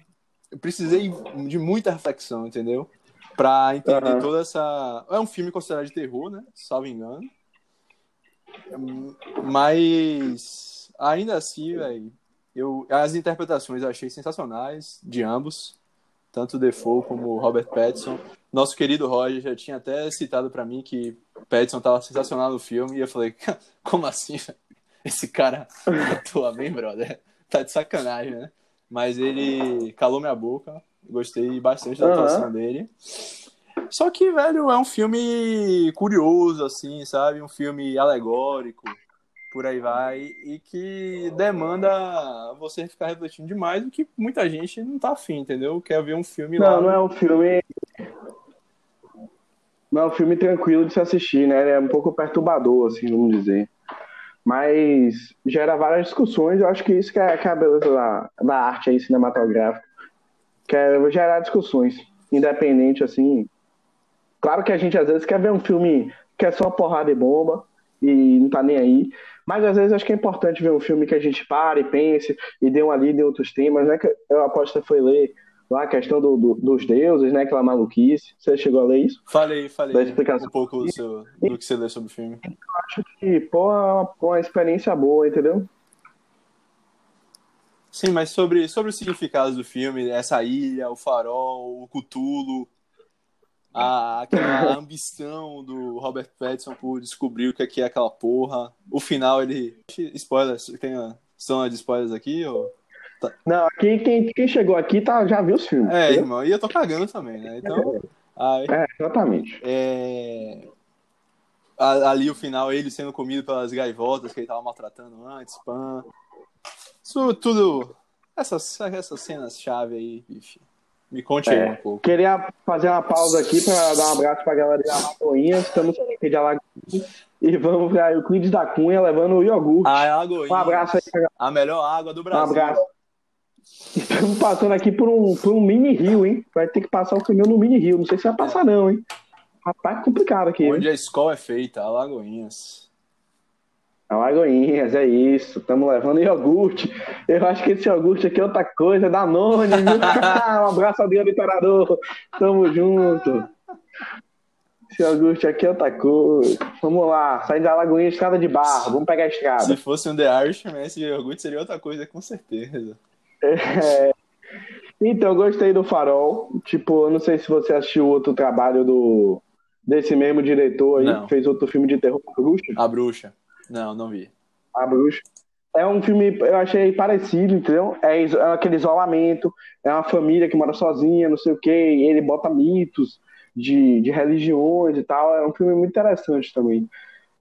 eu precisei de muita reflexão, entendeu? Pra entender Aham. toda essa. É um filme considerado de terror, né? Salvo engano. Mas ainda assim, velho, eu as interpretações eu achei sensacionais de ambos, tanto o Defoe como o Robert Pattinson. Nosso querido Roger já tinha até citado pra mim que Pattinson tava sensacional no filme e eu falei, como assim? Esse cara atua bem, brother. Tá de sacanagem, né? Mas ele calou minha boca. Gostei bastante da Aham. atuação dele. Só que, velho, é um filme curioso, assim, sabe? Um filme alegórico, por aí vai, e que demanda você ficar refletindo demais, o que muita gente não tá afim, entendeu? Quer ver um filme lá. Não, não é um filme. Não é um filme tranquilo de se assistir, né? Ele é um pouco perturbador, assim, vamos dizer. Mas gera várias discussões, eu acho que isso que é, que é a beleza da, da arte aí cinematográfica. Que é gerar discussões, independente, assim. Claro que a gente às vezes quer ver um filme que é só porrada e bomba e não tá nem aí. Mas às vezes acho que é importante ver um filme que a gente pare e pense e dê uma lida em outros temas, né? Que eu aposto que você foi ler lá a questão do, do- dos deuses, né? Aquela maluquice. Você chegou a ler isso? Falei, Da falei explicação. um pouco do, seu, do que você lê sobre o filme. E, pô, é uma, uma experiência boa, entendeu? Sim, mas sobre, sobre os significados do filme, essa ilha, o farol, o Cthulhu, a, aquela ambição do Robert Pattinson por descobrir o que é, que é aquela porra. O final, ele. Spoilers, tem a zona de spoilers aqui? Ou... Não, aqui, quem, quem chegou aqui tá, já viu os filmes. É, entendeu? irmão, e eu tô cagando também, né? Então. Aí, É, exatamente. é, ali o final, ele sendo comido pelas gaivotas que ele tava maltratando antes, pan. Isso tudo. Essas, essas cenas-chave aí, bicho. Me conte aí É. um pouco. Queria fazer uma pausa aqui pra dar um abraço pra galera de Alagoinhas. Estamos aqui de Alagoinhas. E vamos pra Euclides da Cunha levando o iogurte. A Alagoinhas, Um abraço aí pra a melhor água do Um Brasil. abraço. Estamos passando aqui por um, por um mini rio, hein? Vai ter que passar o caminhão no mini rio. Não sei se vai passar, não, hein? Rapaz, complicado aqui. Onde hein? a escola é feita, Alagoinhas. Alagoinhas, é isso. Estamos levando iogurte. Eu acho que esse iogurte aqui é outra coisa, Danone, viu? um abraço, Adriano Imperador. Tamo junto. Esse iogurte aqui é outra coisa. Vamos lá, saindo da Alagoinha, estrada de barro. Vamos pegar a estrada. Se fosse um The Irishman, esse iogurte seria outra coisa, com certeza. É, Então, gostei do Farol. Tipo, eu não sei se você assistiu outro trabalho do desse mesmo diretor aí, Não. que fez outro filme de terror, A Bruxa. A Bruxa. Não, não vi. A Bruxa. É um filme, eu achei parecido, entendeu? É, é aquele isolamento, é uma família que mora sozinha, não sei o quê, e ele bota mitos de, de religiões e tal. É um filme muito interessante também.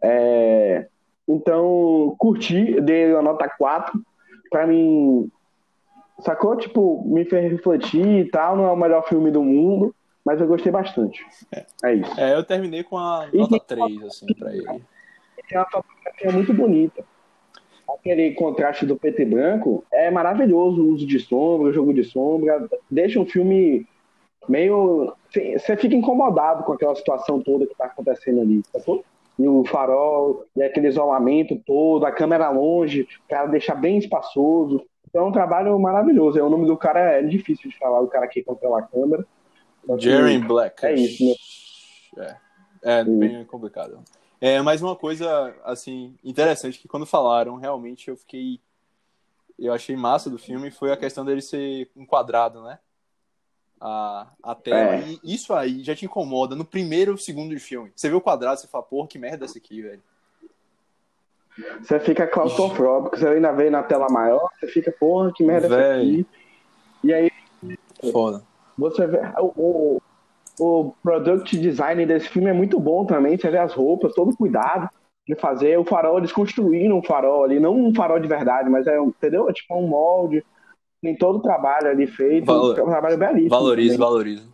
É, então, curti, dei uma nota 4. Pra mim, sacou? Tipo, me fez refletir e tal. Não é o melhor filme do mundo, mas eu gostei bastante. É, isso. É, eu terminei com a E nota tem- 3, assim, pra ele. Tem uma fotografia muito bonita. Aquele contraste do preto e branco é maravilhoso, o uso de sombra, o jogo de sombra, deixa um filme meio. Você fica incomodado com aquela situação toda que está acontecendo ali, sacou? E o farol, e aquele isolamento todo, a câmera longe, para deixar bem espaçoso. Então é um trabalho maravilhoso. O nome do cara é difícil de falar, o cara que controla a câmera. Jerry Black. É isso, né? É, é bem complicado. É, mas uma coisa, assim, interessante que quando falaram, realmente eu fiquei. Eu achei massa do filme foi a questão dele ser enquadrado, né? A, a tela. É. E isso aí já te incomoda no primeiro ou segundo de filme. Você vê o quadrado, você fala, porra, que merda é essa aqui, velho. Você fica claustrofóbico, você ainda vê na tela maior, você fica, porra, que merda é essa aqui? E aí Foda. você vê. O, o, o product design desse filme é muito bom também. Você vê as roupas, todo cuidado de fazer. O farol, eles construíram um farol ali, não um farol de verdade, mas é entendeu? É tipo um molde. Tem todo o trabalho ali feito. Valor- É um trabalho belíssimo. Valorizo, valorizo.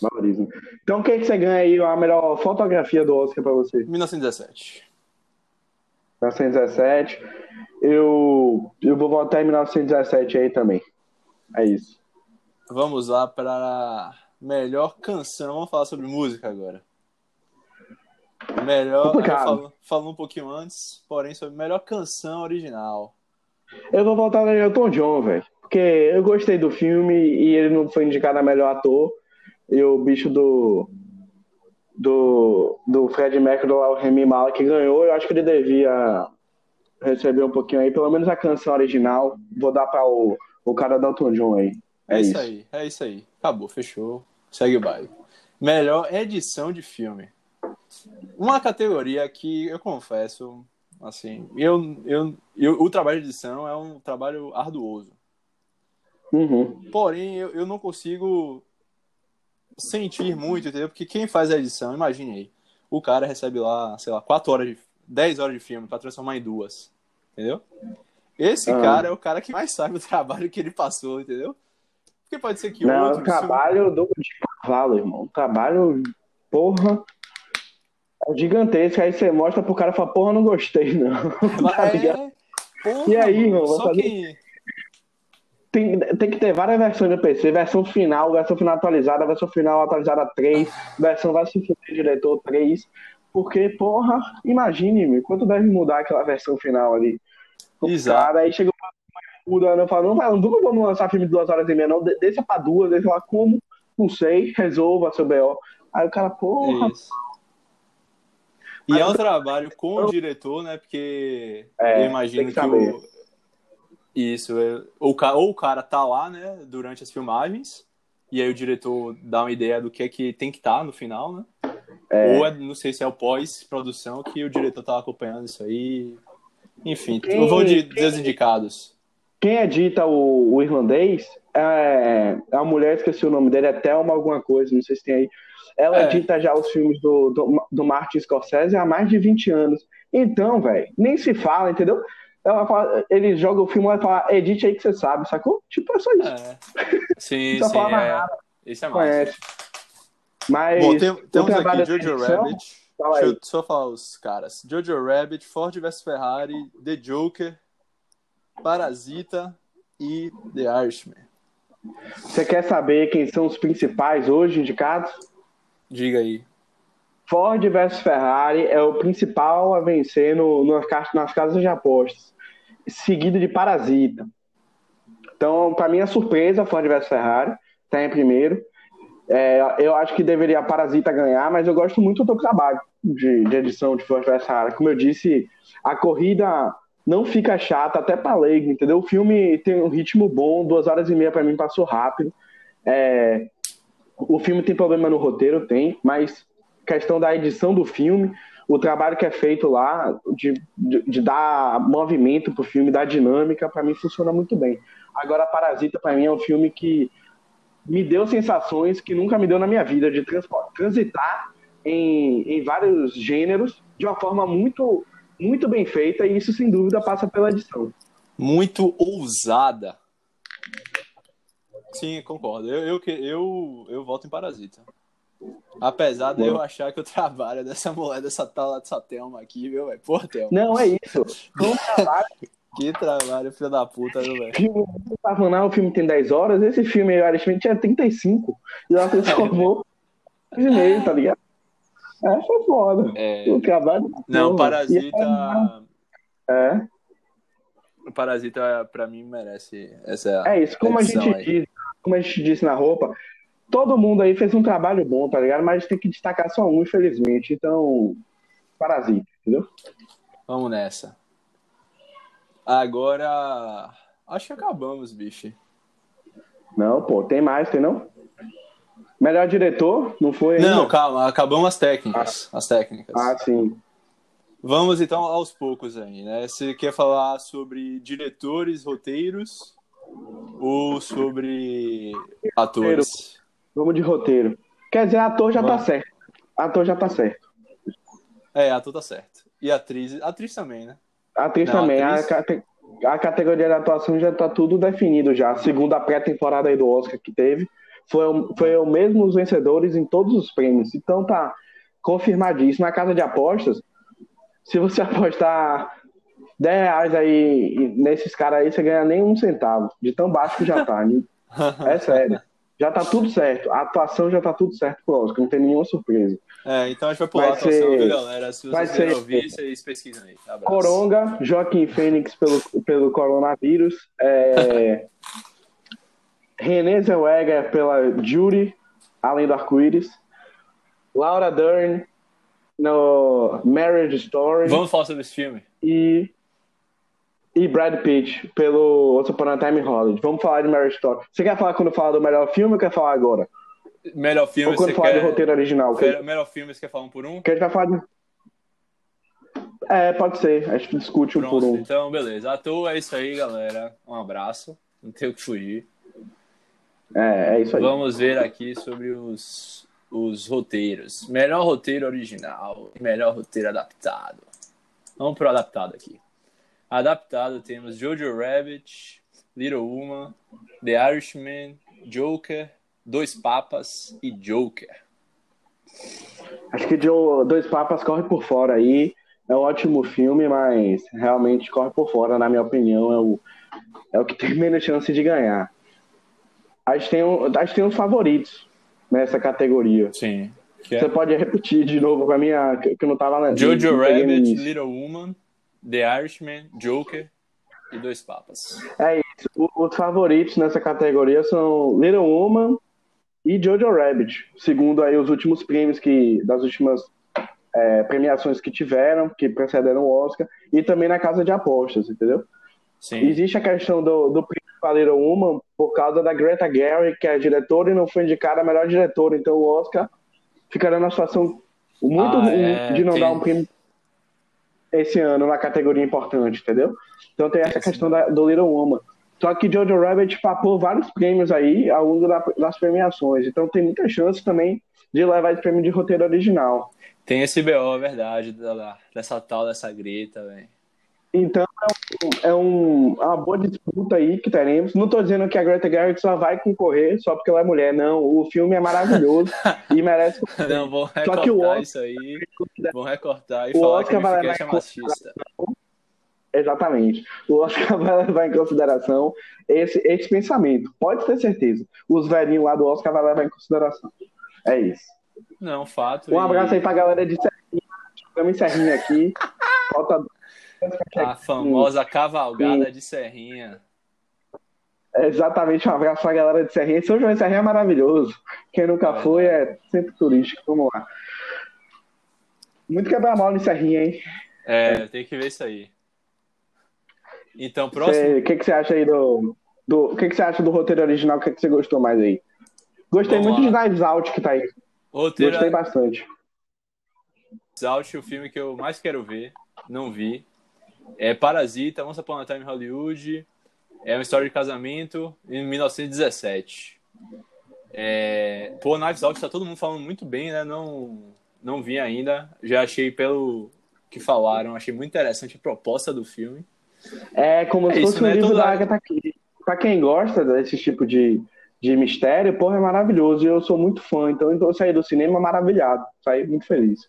Valorizo. Então, o que, que você ganha aí? A melhor fotografia do Oscar pra você? 1917. 1917. Eu, eu vou votar em 1917 aí também. É isso. Vamos lá para melhor canção. Vamos falar sobre música agora. Melhor. Complicado. Falando, um pouquinho antes, porém, sobre melhor canção original. Eu vou voltar no Elton John, velho. Porque eu gostei do filme e ele não foi indicado a melhor ator. E o bicho do. Do, do Fred Mercury lá, o Remy Malek ganhou. Eu acho que ele devia receber um pouquinho aí, pelo menos a canção original. Vou dar para o, o cara do Elton John aí. É, É, isso. aí, é isso aí. Acabou, fechou. Segue o baile. Melhor edição de filme. Uma categoria que eu confesso, assim, eu, eu, eu, o trabalho de edição é um trabalho arduoso. Uhum. Porém, eu, eu não consigo sentir muito, entendeu? Porque quem faz a edição, imagine aí, o cara recebe lá, sei lá, 4 horas de 10 horas de filme pra transformar em duas. Entendeu? Esse Ah. cara é o cara que mais sabe o trabalho que ele passou, entendeu? Porque pode ser que Não, outro. o trabalho do de cavalo, irmão. O trabalho, porra. É gigantesco. Aí você mostra pro cara e fala, porra, não gostei, não. Tá? É, porra, E aí, irmão, só fazer- que. Tem, tem que ter várias versões do PC, versão final, versão final atualizada, versão final atualizada 3, versão vai se fuder diretor 3. Porque, porra, imagine-me, quanto deve mudar aquela versão final ali. O Exato. cara aí chega mudando, eu falo, não, vai, nunca vamos lançar filme de duas horas e meia, não, de- deixa pra duas, deixa lá como, não sei, resolva seu BO. Aí o cara, porra, Isso. E é um trabalho com o diretor, né? Porque É, eu imagino que, que o. Isso, é... o ca- ou o cara tá lá, né, durante as filmagens, e aí o diretor dá uma ideia do que é que tem que estar no final, né? É. Ou é, não sei se é o pós-produção que o diretor tá acompanhando isso aí. Enfim, Quem- eu vou de desindicados. Quem edita o, o irlandês é, é a mulher, esqueci o nome dele, é Thelma alguma coisa, não sei se tem aí. Ela É. edita já os filmes do, do, do Martin Scorsese há mais de 20 anos. Então, velho, nem se fala, entendeu? Ela fala, ele joga o filme e fala, edite aí que você sabe, sacou? Tipo, é só isso. É. Sim, Não sim, fala é. nada. Esse é massa. Conhece. Mas Bom, tem, temos aqui Jojo edição- Rabbit. Deixa eu só falar os caras. Jojo Rabbit, Ford vs Ferrari, The Joker, Parasita e The Irishman. Você quer saber quem são os principais hoje indicados? Diga aí. Ford versus Ferrari é o principal a vencer no, no- nas casas de apostas, seguido de Parasita. Então, para mim, é surpresa Ford versus Ferrari, tá em primeiro. É, eu acho que deveria a Parasita ganhar, mas eu gosto muito do trabalho de, de edição de Ford versus Ferrari. Como eu disse, a corrida não fica chato, até pra leigo, entendeu? O filme tem um ritmo bom, duas horas e meia para mim passou rápido. É, o filme tem problema no roteiro, tem, mas questão da edição do filme, o trabalho que é feito lá, de, de, de dar movimento pro filme, dar dinâmica, para mim funciona muito bem. Agora, Parasita, para mim, é um filme que me deu sensações que nunca me deu na minha vida, de transitar em, em vários gêneros de uma forma muito, muito bem feita, e isso, sem dúvida, passa pela edição. Muito ousada. Sim, concordo. Eu, eu, eu, eu voto em Parasita. Apesar de eu achar que o trabalho dessa mulher, dessa tal, dessa Thelma aqui, viu, velho? Porra, Thelma. Não, é isso. Trabalho. que trabalho, filho da puta, viu, velho? tava, não, o filme tem 10 horas, esse filme, aparentemente, tinha 35. E ela transformou de meio, tá ligado? É, foi foda. É... O trabalho. Não, Parasita. É. O Parasita, pra mim, merece essa. É isso, como a gente aí. diz, como a gente disse na roupa, todo mundo aí fez um trabalho bom, tá ligado? Mas tem que destacar só um, infelizmente. Então, Parasita, entendeu? Vamos nessa. Agora. Acho que acabamos, bicho. Não, pô, tem mais, tem não? Melhor diretor, não foi ainda? Não, calma, acabamos as técnicas. As técnicas. Ah, sim. Vamos então aos poucos aí, né? Você quer falar sobre diretores, roteiros ou sobre atores? Vamos de roteiro. Quer dizer, ator já Vamos. tá certo. Ator já tá certo. É, ator tá certo. E atriz, atriz também, né? Atriz Não, também. atriz- A, cate- a categoria de atuação já tá tudo definido já. Segundo a pré-temporada aí do Oscar que teve, foi, o- foi o mesmo os vencedores em todos os prêmios. Então tá confirmadíssimo. Na casa de apostas, se você apostar 10 reais aí nesses caras aí, você ganha nem um centavo. De tão baixo que já tá. né? É sério. Já tá tudo certo. A atuação já tá tudo certo pro Oscar. Não tem nenhuma surpresa. É, então a gente vai pular Vai a atuação, ser- viu, galera? Se vocês ser- ouvir, vocês pesquisam aí. Abraço. Coronga, Joaquim Fênix pelo, pelo coronavírus. É... René Zellweger pela Judy, Além do Arco-Íris. Laura Dern no Marriage Story. Vamos falar sobre esse filme? E, e Brad Pitt pelo Once Upon a Time in Hollywood. Vamos falar de Marriage Story. Você quer falar quando falar do melhor filme ou quer falar agora? Melhor filme, ou quando falar quer... do roteiro original? Que, Melhor- Melhor filme, você quer falar um por um? que a gente vai falar de... É, pode ser. A gente discute um por Pronto, um. então beleza. Ator é isso aí, galera. Um abraço. Não tem o que fugir. É, é isso aí. Vamos ver aqui sobre os, os roteiros. Melhor roteiro original e melhor roteiro adaptado. Vamos pro adaptado aqui. Adaptado temos Jojo Rabbit, Little Woman, The Irishman, Joker, Dois Papas e Joker. Acho que Dois Papas corre por fora aí. É um ótimo filme, mas realmente corre por fora, na minha opinião. É o, é o que tem menos chance de ganhar. A gente tem, um, a gente tem uns favoritos nessa categoria. Sim. Que Você é pode repetir de novo pra mim, a- que que eu não tava na Jojo Rabbit. Little Woman, The Irishman, Joker e Dois Papas. É isso. Os favoritos nessa categoria são Little Woman e Jojo Rabbit, segundo aí os últimos prêmios que das últimas é, premiações que tiveram, que precederam o Oscar, e também na casa de apostas, entendeu? Sim. Existe a questão do, do Little Woman por causa da Greta Gerwig, que é diretora e não foi indicada a melhor diretora, então o Oscar ficará numa situação muito Ah, ruim é, de não tem- dar um prêmio esse ano na categoria importante, entendeu? Então tem essa Esse- questão da, do Little Woman. Só que Jojo Rabbit papou vários prêmios aí ao longo da- das premiações, então tem muita chance também de levar esse prêmio de roteiro original. Tem esse BO, é verdade, da- dessa tal, dessa greta, velho. Então é, um, é uma boa disputa aí que teremos. Não tô dizendo que a Greta Gerwig só vai concorrer só porque ela é mulher, não. O filme é maravilhoso e merece. Não, vão Só que o recortar Oscar- isso aí. Vão recortar e O falar Oscar que vai Bificast é levar em machista. Exatamente. O Oscar vai levar em consideração esse, esse pensamento. Pode ter certeza. Os velhinhos lá do Oscar vai levar em consideração. É isso. Não, fato. Um e abraço aí pra galera de Serrinha. Em Serrinha aqui. Falta A famosa cavalgada de Serrinha. Exatamente, um abraço pra galera de Serrinha. São João de Serrinha é maravilhoso. Quem nunca É foi é centro turístico. Vamos lá. Muito quebra-mola em Serrinha, hein? É, tem que ver isso aí. Então, próximo. O que, que você acha aí do. do o que, que você acha do roteiro original? O que, que você gostou mais aí? Gostei Vamos muito lá. de Knives Out que tá aí. Roteiro Gostei bastante. Out, o filme que eu mais quero ver, não vi. É Parasita, Once Upon a Time Hollywood. É uma história de casamento em 1917. É... Pô, Knives Out tá todo mundo falando muito bem, né? Não, não vi ainda. Já achei pelo que falaram, achei muito interessante a proposta do filme. É como É se isso, fosse um né? livro Toda- da Agatha Christie. Pra quem gosta desse tipo de, de mistério, porra, é maravilhoso. E eu sou muito fã, então eu saí do cinema maravilhado. Saí muito feliz.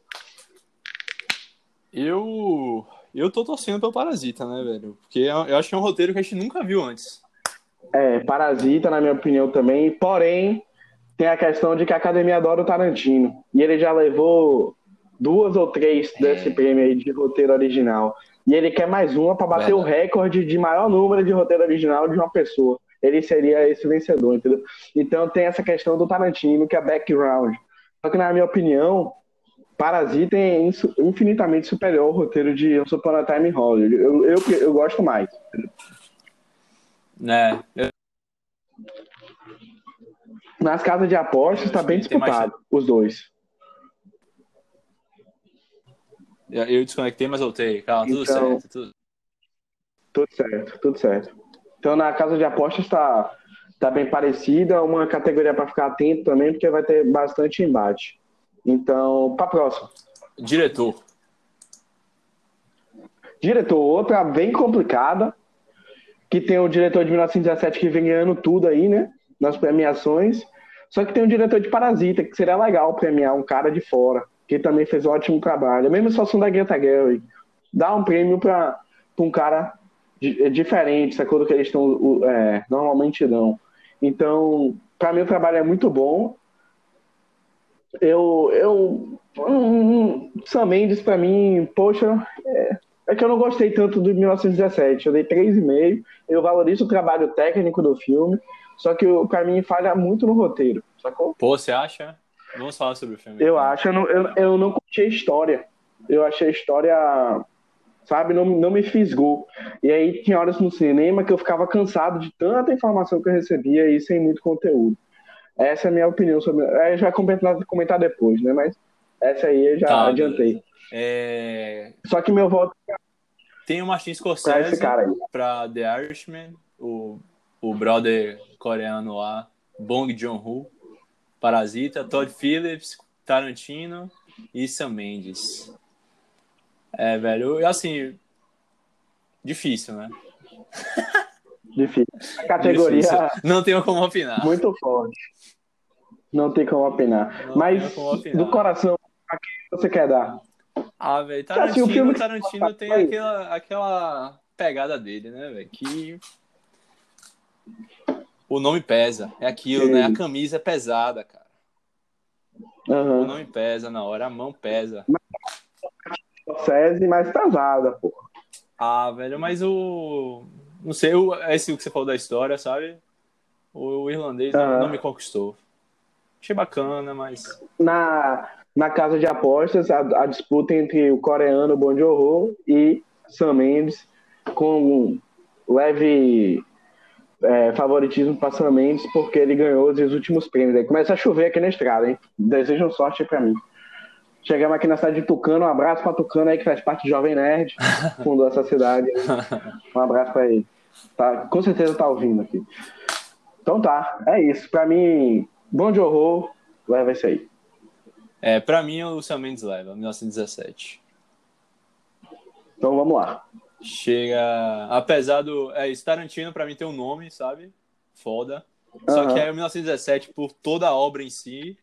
Eu eu tô torcendo pelo Parasita, né, velho? Porque eu eu acho que é um roteiro que a gente nunca viu antes. É, Parasita, na minha opinião, também. Porém, tem a questão de que a academia adora o Tarantino. E ele já levou duas ou três desse prêmio aí de roteiro original. E ele quer mais uma para bater o Verdade. recorde de maior número de roteiro original de uma pessoa. Ele seria esse vencedor, entendeu? Então tem essa questão do Tarantino, que é background. Só que, na minha opinião, Parasita é infinitamente superior ao roteiro de Once Upon a Time in Hollywood. Eu, eu, eu gosto mais. Né? Eu- Nas casas de apostas está bem Tem mais disputado, os dois. Eu desconectei, mas voltei. Calma, tudo Então- certo. Tudo... Tudo certo, tudo certo. Então na casa de apostas está tá bem parecida, uma categoria para ficar atento também, porque vai ter bastante embate. Então, para próxima. Diretor. Diretor, outra bem complicada, que tem o diretor de 1917 que vem ganhando tudo aí, né? Nas premiações. Só que tem um diretor de Parasita, que seria legal premiar um cara de fora, que também fez um ótimo trabalho. Mesmo se fosse um da Greta Gerwig. Dá um prêmio para um cara di- diferente, sacou do que eles estão o- é, normalmente dão. Então, para mim o trabalho é muito bom. Eu, eu, Sam Mendes para mim, poxa, é, é que eu não gostei tanto do 1917. Eu dei 3,5. Eu valorizo o trabalho técnico do filme, só que o- mim falha muito no roteiro, sacou? Pô, você acha? Vamos falar sobre o filme. Eu então. acho, eu não, eu, eu não curti a história. Eu achei a história, sabe, não, não me fisgou. E aí tinha horas no cinema que eu ficava cansado de tanta informação que eu recebia e sem muito conteúdo. Essa é a minha opinião sobre. A gente vai comentar, comentar depois, né? Mas essa aí eu já Tá, adiantei. É, Só que meu voto Tem o Martin Scorsese pra The Irishman, o, o brother coreano lá, Bong Joon-ho, Parasita, Todd Phillips, Tarantino e Sam Mendes. É, velho, assim, difícil, né? Difícil. A categoria Difícil. Não tenho como opinar. muito forte. Não tem como opinar. Não Mas como opinar. do coração, a quem você quer dar? Ah, velho, Assim, o Tarantino, filme que- Tarantino tem aquela, aquela pegada dele, né, velho? Que o nome pesa. É aquilo, né? A camisa é pesada, cara. O Aham. nome pesa na hora, a mão pesa. Scorsese mais pesada, pô. Ah, velho, mas o. Não sei, o... esse que você falou da história, sabe? O, o irlandês Aham. não me conquistou. Achei bacana, mas. Na, na casa de apostas, a, a disputa entre o coreano Bong Joon-ho e Sam Mendes, com um leve é, favoritismo para Sam Mendes, porque ele ganhou os últimos prêmios. Aí começa a chover aqui na estrada, hein? Desejam sorte para mim. Chegamos aqui na cidade de Tucano, um abraço para Tucano aí, que faz parte do Jovem Nerd, fundou essa cidade. Um abraço para ele. Tá, com certeza tá ouvindo aqui. Então tá, é isso. Para mim, Bom Joon-ho leva isso aí. É, pra mim, o Sam Mendes leva, 1917. Então vamos lá. Chega. Apesar do. É, esse Tarantino, pra mim, tem um nome, sabe? Foda. Só Aham. que aí o 1917, por toda a obra em si,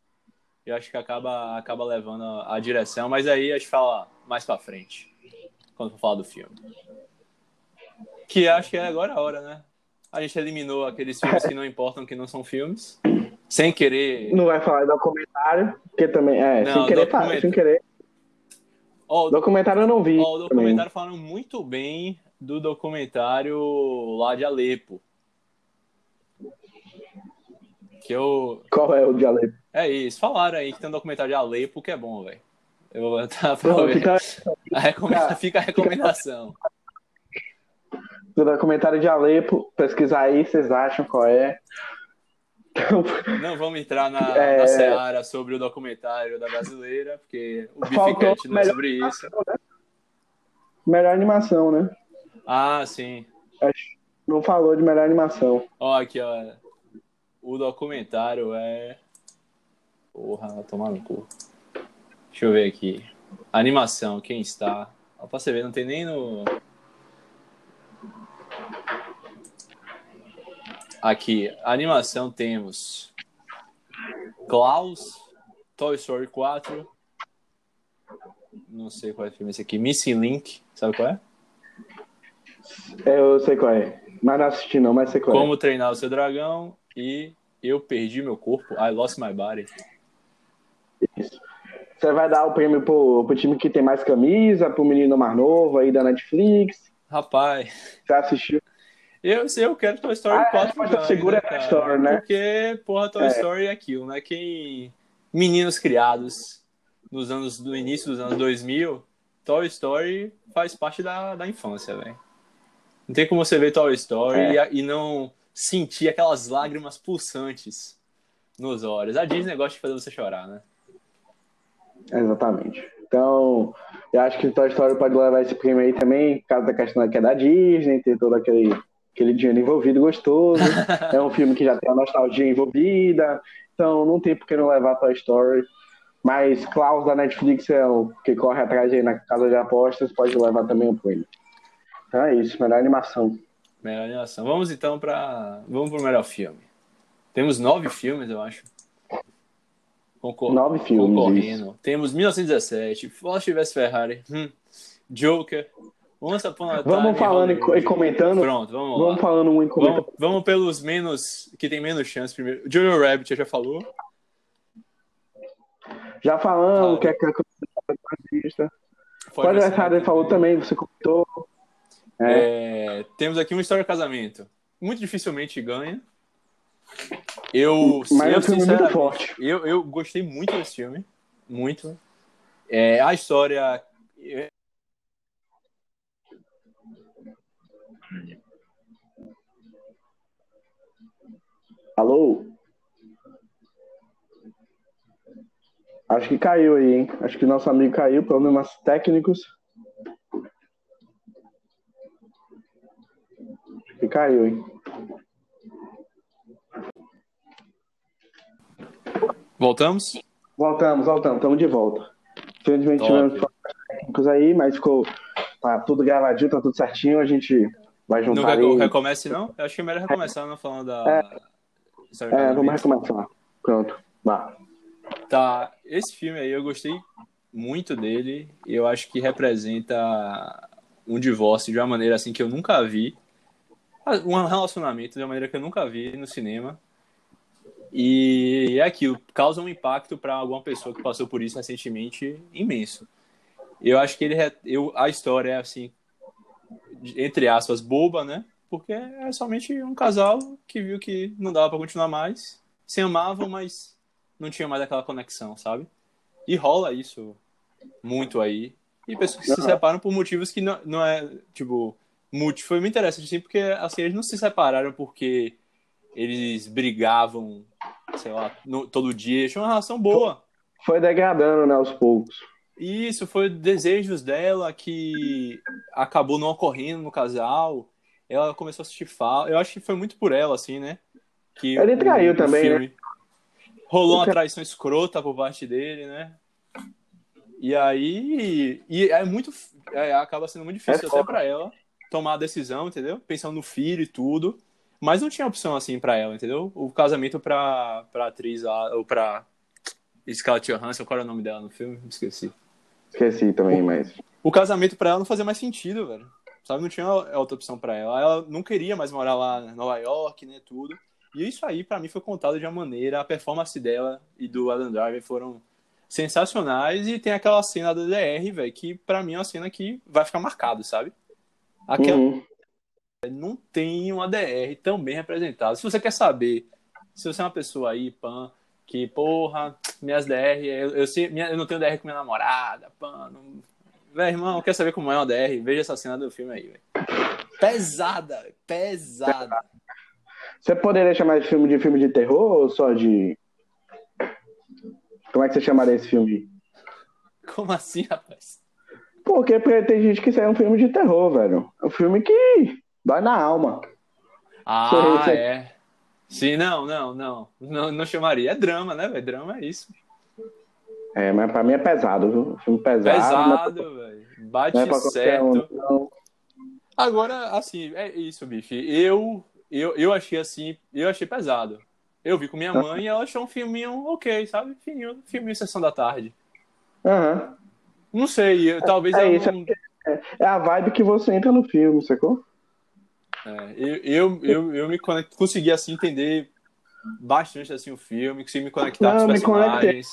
eu acho que acaba, acaba levando a, a direção. Mas aí a gente fala mais pra frente, quando for falar do filme. Que acho que é agora a hora, né? A gente eliminou aqueles filmes que não importam, que não são filmes. Sem querer. Não vai falar documentário, porque também. É, Não, sem querer, documento- sem querer. Ó, o Documentário eu não vi. Ó, o documentário falaram muito bem do documentário lá de Alepo. Que eu. Qual é o de Alepo? É isso, falaram aí que tem um documentário de Alepo que é bom, velho. Eu vou botar pra Pronto, ver. então, A recomenda- fica- Fica a recomendação. Do documentário de Alepo. Pesquisar aí, vocês acham qual é. Não vamos entrar na, É. na seara sobre o documentário da brasileira, porque o Faltou Bificast não é melhor sobre isso. Melhor animação, né? Ah, sim. Não falou de melhor animação. Ó, aqui, ó. O documentário é. Porra, tomar no cu. Deixa eu ver aqui. Animação, quem está? Ó, pra você ver, não tem nem no. Aqui, animação temos Klaus, Toy Story 4. Não sei qual é o filme esse aqui. Missing Link, sabe qual é? Eu sei qual é. Mas não assisti não, mas sei qual é. Como treinar o seu dragão e eu perdi meu corpo. I lost my body. Você vai dar o prêmio pro, pro time que tem mais camisa, pro menino mais novo aí da Netflix. Rapaz, Você assistiu? eu sei, eu quero Toy Story Ah, é, 4 mas ganhe, segura né, Toy? Story, né? Porque, porra, Toy É. Story é aquilo, né? Quem... Meninos criados nos anos, do início dos anos 2000, Toy Story faz parte da, da infância, velho. Não tem como você ver Toy Story É. e e, não sentir aquelas lágrimas pulsantes nos olhos. A Disney gosta de fazer você chorar, né? Exatamente. Então, eu acho que Toy Story pode levar esse prêmio aí também, por causa da questão que é da Disney, ter todo aquele, aquele dinheiro envolvido gostoso. é um filme que já tem a nostalgia envolvida, então não tem por que não levar Toy Story. Mas Klaus da Netflix é o que corre atrás aí na casa de apostas, pode levar também o prêmio. Então é isso, melhor animação. Melhor animação. Vamos então para. Vamos pro melhor filme. Temos nove filmes, eu acho. Concor... Nove filmes, Concorrendo. Temos 1917, Flash vs Ferrari, hum, Joker, Once Upon a. Vamos falando e e comentando. Pronto, vamos, Vamos lá. falando um e comentando. Vamos, vamos pelos menos. que tem menos chance primeiro. Jojo Rabbit já falou. Já falando Fala. o que é que é o Ford Pode deixar, falou também, você comentou. É. É, temos aqui uma história de casamento. Muito dificilmente ganha. Eu, Mas é um filme muito forte. Eu, eu gostei muito desse filme. Muito. É, a história. Alô? Acho que caiu aí, hein? Acho que nosso amigo caiu, problemas técnicos. Acho que caiu, hein? Voltamos? Voltamos, voltamos, estamos de volta. Infelizmente tivemos técnicos aí, mas ficou tá tudo gravadinho, tá tudo certinho, a gente vai Não juntar aí. recomece, não? Eu acho que é melhor recomeçar não falando da. de É, vamos recomeçar. Pronto, vá. Tá, esse filme aí eu gostei muito dele. Eu acho que representa um divórcio de uma maneira assim que eu nunca vi. Ah, Um relacionamento de uma maneira que eu nunca vi no cinema. E é aquilo, causa um impacto para alguma pessoa que passou por isso recentemente imenso. Eu acho que ele eu, a história é assim, entre aspas, boba, né? Porque é somente um casal que viu que não dava para continuar mais, se amavam, mas não tinha mais aquela conexão, sabe? E rola isso muito aí. E pessoas que se separam por motivos que não, não é, tipo, muito. Foi muito interessante, assim, porque assim, eles não se separaram porque eles brigavam, sei lá, no- todo dia. Tinha uma relação boa. Foi degradando, né, aos poucos. Isso foi desejos dela que acabou não ocorrendo no casal. Ela começou a assistir fala. Eu acho que foi muito por ela, assim, né? Que Ele traiu também, né? Rolou uma tra- traição escrota por parte dele, né? E aí. E é muito. é, acaba sendo muito difícil É até pra ela tomar a decisão, entendeu? Pensando no filho e tudo. Mas não tinha opção assim pra ela, entendeu? O casamento pra, pra atriz lá, ou pra Scarlett Johansson, qual era o nome dela no filme? Esqueci. Esqueci também, mas. O casamento pra ela não fazia mais sentido, velho. Sabe, não tinha outra opção pra ela. Ela não queria mais morar lá em Nova York, né, tudo. E isso aí, pra mim, foi contado de uma maneira. A performance dela e do Adam Driver foram sensacionais. E tem aquela cena da DR, velho, que pra mim é uma cena que vai ficar marcado, sabe? Aquela Uhum. Não tem uma DR tão bem representada. Se você quer saber, se você é uma pessoa aí, pan, que, porra, minhas DR, eu, eu, sei, minha- eu não tenho DR com minha namorada, pan, não... Véi, irmão, quer saber como é uma DR? Veja essa cena do filme aí, velho. Pesada, pesada. Você poderia chamar esse filme de filme de terror ou só de. Como é que você chamaria esse filme? Como assim, rapaz? Porque tem gente que isso é um filme de terror, velho. É um filme que dói na alma. Ah, Sorri, é. Sim, não, não, não, não. Não chamaria. É drama, né, velho? Drama é isso. É, mas pra mim é pesado, viu? Filme pesado. Pesado, velho. Bate é certo. Um, Agora, assim, é isso, bicho. Eu, eu, eu achei assim, eu achei pesado. Eu vi com minha tá. mãe e ela achou um filminho ok, sabe? Filminho, filminho Sessão da Tarde. Uhum. Não sei, eu, talvez é, isso, não... é, é a vibe que você entra no filme, sacou? É, eu, eu, eu, eu me conect... consegui assim entender bastante assim o filme, consegui me conectar não, com os personagens.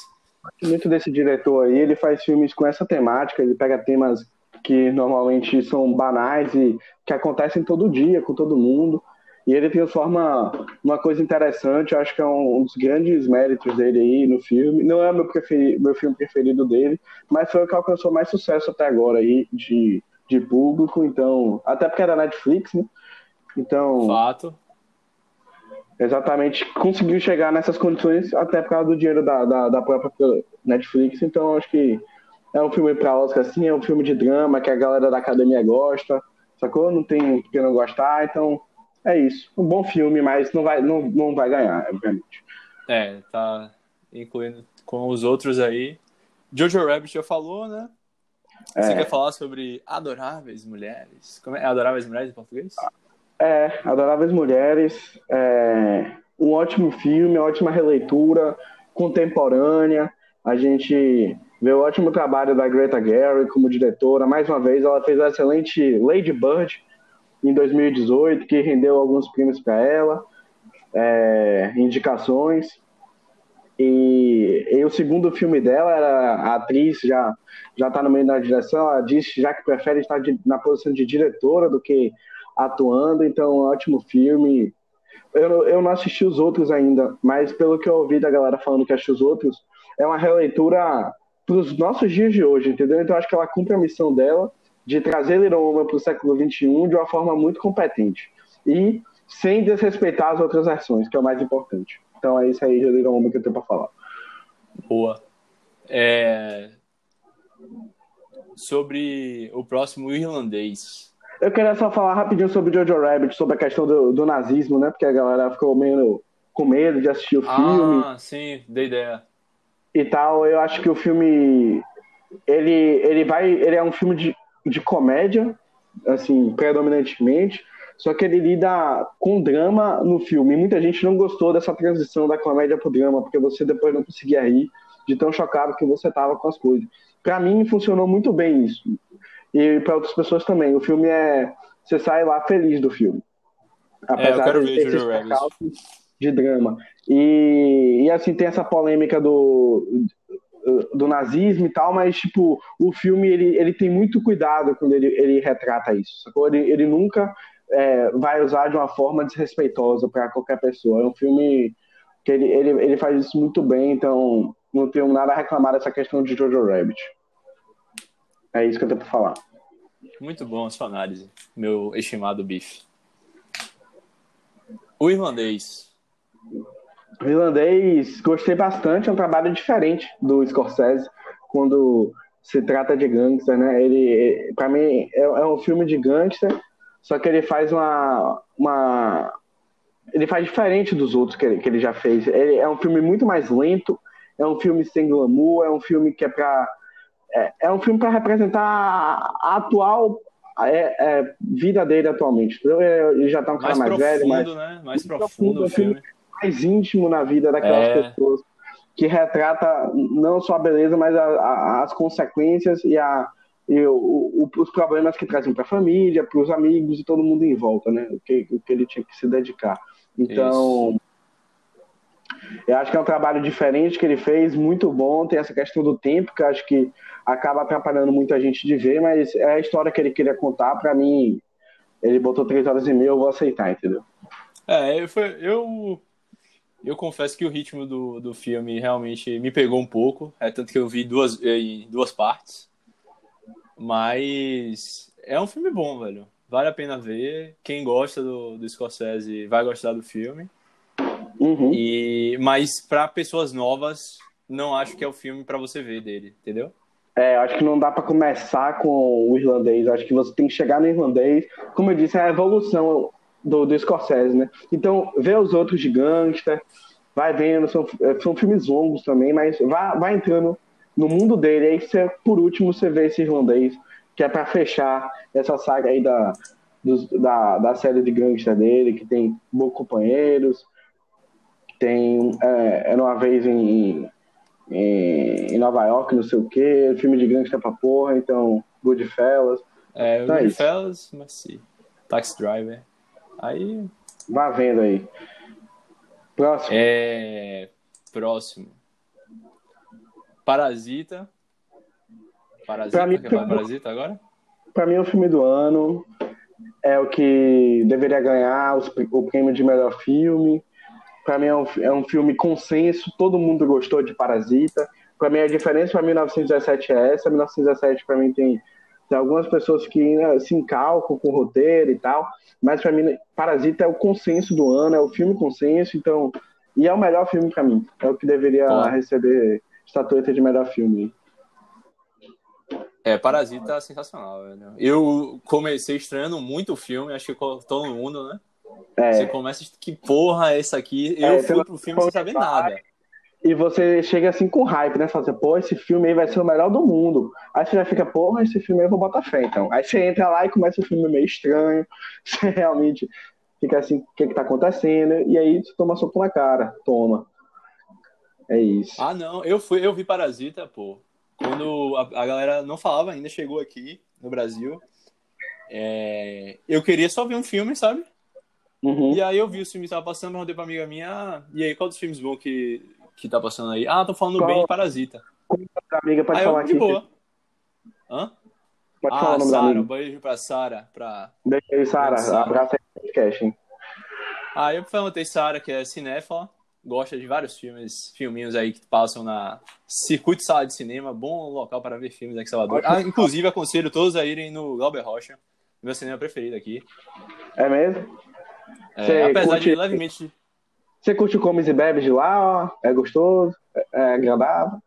Muito desse diretor aí, ele faz filmes com essa temática, ele pega temas que normalmente são banais e que acontecem todo dia com todo mundo. E ele transforma uma coisa interessante, acho que é um, dos grandes méritos dele aí no filme. Não é meu, preferido, meu filme preferido dele, mas foi o que alcançou mais sucesso até agora aí de, de público, então. Até porque era Netflix, né? Então. Fato. Exatamente, conseguiu chegar nessas condições até por causa do dinheiro da, da, da própria Netflix, então acho que é um filme pra Oscar, assim, é um filme de drama que a galera da academia gosta, sacou? Não tem que não gostar, então é isso. Um bom filme, mas não vai, não, não vai ganhar, obviamente. É, tá incluindo com os outros aí. Jojo Rabbit já falou, né? É. Você quer falar sobre Adoráveis Mulheres? Como é? Adoráveis Mulheres em português? É, Adoráveis Mulheres. É um ótimo filme, ótima releitura, contemporânea. A gente vê o ótimo trabalho da Greta Gerwig como diretora. Mais uma vez, ela fez a excelente Lady Bird em 2018, que rendeu alguns prêmios para ela, é, indicações. E, e, o segundo filme dela era a atriz já já está no meio da direção. Ela disse já que prefere estar de, na posição de diretora do que atuando. Então, ótimo filme. Eu, eu não assisti os outros ainda, mas pelo que eu ouvi da galera falando que achou os outros, é uma releitura para os nossos dias de hoje, entendeu? Então acho que ela cumpre a missão dela de trazer Little Woman para o século XXI de uma forma muito competente e sem desrespeitar as outras versões, que é o mais importante. Então é isso aí de Little Woman que eu tenho para falar. Boa. É... Sobre o próximo irlandês. Eu queria só falar rapidinho sobre Jojo Rabbit, sobre a questão do, do nazismo, né? Porque a galera ficou meio com medo de assistir o filme. Ah, sim, dei ideia e tal. Eu acho que o filme ele, ele vai, ele é um filme de, de comédia, assim, predominantemente, só que ele lida com drama no filme. E muita gente não gostou dessa transição da comédia pro drama, porque você depois não conseguia rir de tão chocado que você tava com as coisas. Para mim funcionou muito bem isso. E para outras pessoas também. O filme é você sai lá feliz do filme. Apesar é, de ter esses de drama. E, e assim, tem essa polêmica do, do nazismo e tal, mas tipo, o filme ele, ele tem muito cuidado quando ele, ele retrata isso, sacou? Ele, ele nunca é, vai usar de uma forma desrespeitosa para qualquer pessoa. É um filme que ele, ele, ele faz isso muito bem, então não tenho nada a reclamar dessa questão de Jojo Rabbit. É isso que eu tenho para falar. Muito bom a sua análise, meu estimado Bife. O irlandês. O irlandês, gostei bastante, é um trabalho diferente do Scorsese quando se trata de gangster, né? Ele, para mim, é, é, um filme de gangster, só que ele faz uma, uma ele faz diferente dos outros que ele, que ele já fez. Ele é um filme muito mais lento, é um filme sem glamour, é um filme que é para é, é, um filme para representar a, atual é, é, vida dele atualmente. Ele já tá um cara mais, mais profundo, velho, mais, né? mais profundo, profundo o filme. filme mais íntimo na vida daquelas é. pessoas, que retrata não só a beleza, mas a, a, as consequências e, a, e o, o, os problemas que trazem para a família, para os amigos e todo mundo em volta, né? O que, o que ele tinha que se dedicar. Então, Isso. eu acho que é um trabalho diferente que ele fez, muito bom. Tem essa questão do tempo, que eu acho que acaba atrapalhando muita gente de ver, mas é a história que ele queria contar. Para mim, ele botou três horas e meia, eu vou aceitar, entendeu? É, eu, foi, eu eu confesso que o ritmo do, do filme realmente me pegou um pouco, é tanto que eu vi duas, em duas partes. Mas é um filme bom, velho. Vale a pena ver. Quem gosta do, do Scorsese vai gostar do filme. Uhum. E mas para pessoas novas, não acho que é o filme para você ver dele, entendeu? É, acho que não dá para começar com o irlandês. Acho que você tem que chegar no irlandês. Como eu disse, é a evolução do, do Scorsese, né? Então, vê os outros de gangster, vai vendo, são, são filmes longos também, mas vai, vai entrando no mundo dele. Aí, você, por último, você vê esse irlandês, que é para fechar essa saga aí da, dos, da, da série de gangster dele, que tem Bons Companheiros, tem é, Era uma vez em, em, em, Nova York, não sei o quê, filme de gangster pra porra, então Goodfellas. É, então Goodfellas, é mas sim. Taxi Driver. Aí. Vá vendo aí. Próximo. É. Próximo. Parasita. Parasita, pra mim, Parasita agora? Pra mim é o filme do ano. É o que deveria ganhar os, o prêmio de melhor filme. Pra mim é um, é um filme consenso, todo mundo gostou de Parasita. Pra mim a diferença para 1917 é essa. 1917 para mim tem, tem algumas pessoas que né, se encalcam com o roteiro e tal. Mas para mim Parasita é o consenso do ano, é o filme consenso, então. E é o melhor filme para mim. É o que deveria ah. receber estatueta de melhor filme. É, Parasita é sensacional, velho. Eu comecei estranhando muito o filme, acho que todo mundo, né? É. Você começa, que porra é essa aqui? Eu é, fui pro filme sem saber nada. E você chega assim com hype, né? Fala assim, pô, esse filme aí vai ser o melhor do mundo. Aí você já fica, porra, esse filme aí eu vou botar fé, então. Aí você entra lá e começa o filme meio estranho. Você realmente fica assim, o que que tá acontecendo? E aí você toma soco na cara. Toma. É isso. Ah, não. Eu fui, eu vi Parasita, pô quando a, a, galera não falava ainda, chegou aqui no Brasil. É, eu queria só ver um filme, sabe? Uhum. E aí eu vi o filme que tava passando, perguntei pra amiga minha, ah, e aí, qual dos filmes bons que, que tá passando aí? Ah, tô falando qual... bem de Parasita. Como a amiga pode aí falar eu, aqui? boa. Hã? Pode ah, falar o nome Sarah, da amiga. Um beijo pra Sara. Pra... Beijo aí, Sara. Abraço aí no podcast, hein? Aí eu perguntei Sara, que é cinéfala, gosta de vários filmes, filminhos aí que passam na Circuito Sala de Cinema, bom local para ver filmes aqui em Salvador. Ah, inclusive, aconselho todos a irem no Glauber Rocha, meu cinema preferido aqui. É mesmo? É, apesar curte... de levemente. Você curte o Comes e Bebes de lá, ó? É gostoso? É, é agradável?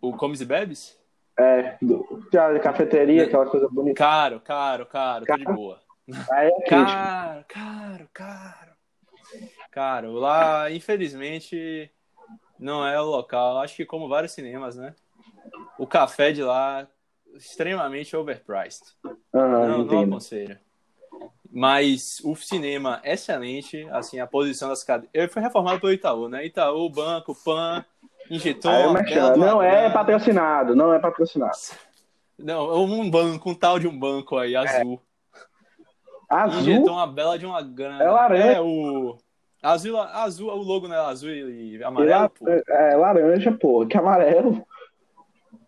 O Comes e Bebes? É, do, a cafeteria, aquela coisa bonita. Caro, caro, caro, caro. tô de boa. Aí é caro, caro, caro. Cara, lá, infelizmente, não é o local. Acho que como vários cinemas, né? O café de lá, extremamente overpriced. Uhum, não, não aconselho. Mas o cinema, excelente. Assim, a posição das cadeiras. Eu fui reformado pelo Itaú, né? Itaú, banco, PAN, injetou. não é patrocinado, não é patrocinado. Não, um banco, um tal de um banco aí, azul. É. Azul? Injetou uma bela de uma grana. É laranja. É, o... Azul, azul, o logo não é azul e amarelo. É, é, laranja, pô, que amarelo.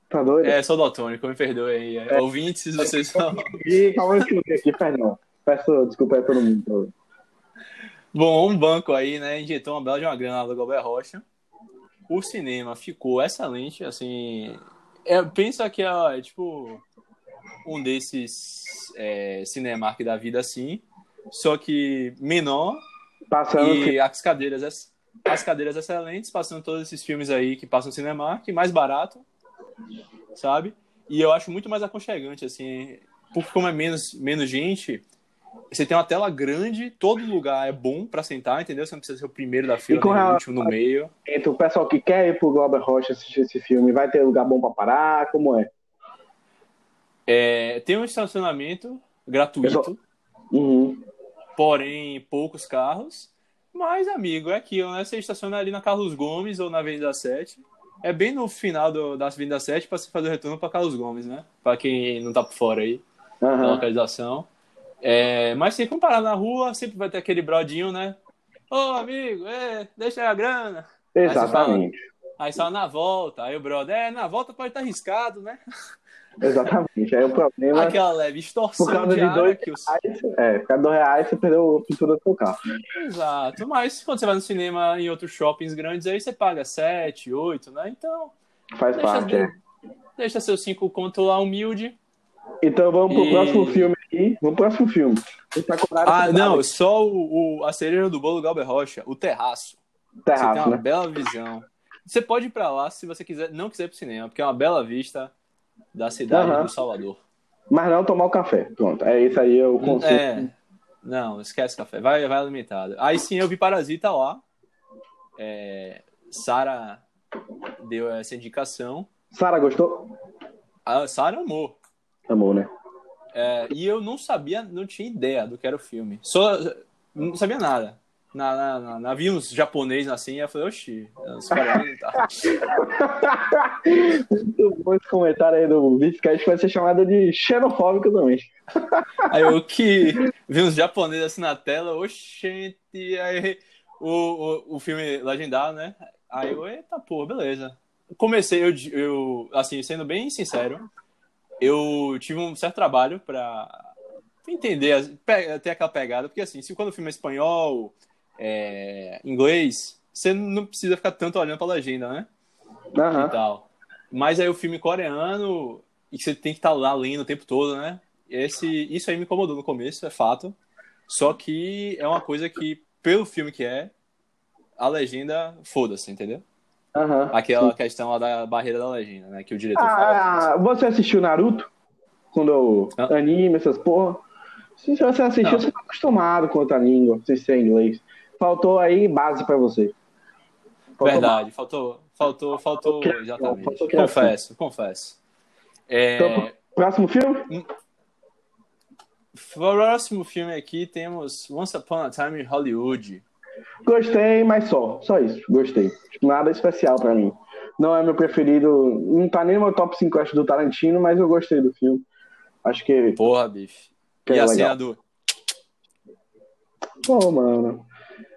Tá doido? É, sou daltônico, me perdoe aí. É. Ouvintes, vocês são. E calma aqui, perdão. Peço desculpa aí a todo mundo. Bom, um banco aí, né, injetou uma bela de uma grana do Galber Rocha. O cinema ficou excelente, assim. É, pensa que é, é tipo um desses é, Cinemark da vida assim, só que menor Passando e que... as cadeiras as cadeiras excelentes, passando todos esses filmes aí que passam no Cinemark, mais barato, sabe? E eu acho muito mais aconchegante, assim, porque como é menos, menos gente, você tem uma tela grande, todo lugar é bom para sentar, entendeu? Você não precisa ser o primeiro da fila, nem o último no meio. Então, o pessoal que quer ir pro Glauber Rocha assistir esse filme, vai ter lugar bom para parar? Como é? é? Tem um estacionamento gratuito. Uhum porém poucos carros. Mas, amigo, é aquilo, né? Você estaciona ali na Carlos Gomes ou na Avenida 7. É bem no final do, da Avenida 7 para você fazer o retorno para Carlos Gomes, né? Para quem não tá por fora aí uhum. da localização. É, mas se comparar na rua, sempre vai ter aquele brodinho, né? Ô, amigo, é, deixa a grana. Exatamente. Aí só na volta, aí o brother, é, na volta pode estar tá arriscado, né? Exatamente. Aí o problema. Aquela leve extorsão por causa de, dois que os... reais, É, por causa de dois reais você perdeu a pintura do seu carro. Exato. Mas quando você vai no cinema em outros shoppings grandes, aí você paga 7, 8, né? Então. Faz parte, de... é. Deixa seus 5 conto lá humilde. Então vamos pro E- próximo filme aqui. Vamos pro próximo filme. Espetacular Ah, não, só o, o- a cereja do bolo Galber Rocha, o terraço. você tem Terraço, uma né? bela visão. Você pode ir pra lá se você quiser, não quiser ir pro cinema, porque é uma bela vista da cidade Aham. do Salvador. Mas não tomar o café. Pronto. É isso aí, é o conceito. É. Não, esquece café. Vai, vai limitado. Aí sim eu vi Parasita lá. É, Sara deu essa indicação. Sara, gostou? A Sara amou. Amor, né? É, e eu não sabia, não tinha ideia do que era o filme. Só não sabia nada. Na, na, na, na- vi uns japoneses assim, eu falei, oxi, os coreanos tá. Muito bom esse comentário aí do Biscate vai ser chamado de xenofóbico também. Aí eu que vi uns japoneses assim na tela, oxente, aí o, o, o filme legendado, né? Aí eu, eita porra, beleza. Comecei, eu, eu, assim, sendo bem sincero, eu tive um certo trabalho pra entender, ter aquela pegada, porque assim, se quando o filme é espanhol, é, inglês, você não precisa ficar tanto olhando pra legenda, né? e Aham. tal. Mas aí o filme coreano, e que você tem que estar lá lendo o tempo todo, né? Esse, isso aí me incomodou no começo, é fato. Só que é uma coisa que, pelo filme que é, a legenda, foda-se, entendeu? Aham. Aquela questão lá da barreira da legenda, né? Que o diretor fala. Ah, você assistiu Naruto? Quando eu Não. anime, essas porra? Se você assistiu, Não. você tá acostumado com outra língua, sem ser inglês. Faltou aí base pra você. Faltou Verdade, faltou, faltou, faltou, criação, exatamente. faltou confesso, confesso. É, Então, Próximo filme? próximo filme aqui temos Once Upon a Time in Hollywood. Gostei, mas só. Só isso. Gostei. Tipo, Nada especial pra mim. Não é meu preferido. Não tá nem no meu top 5 acho, do Tarantino, mas eu gostei do filme. Acho que. Porra, bife. Que e é a legal. cena do. Pô, mano.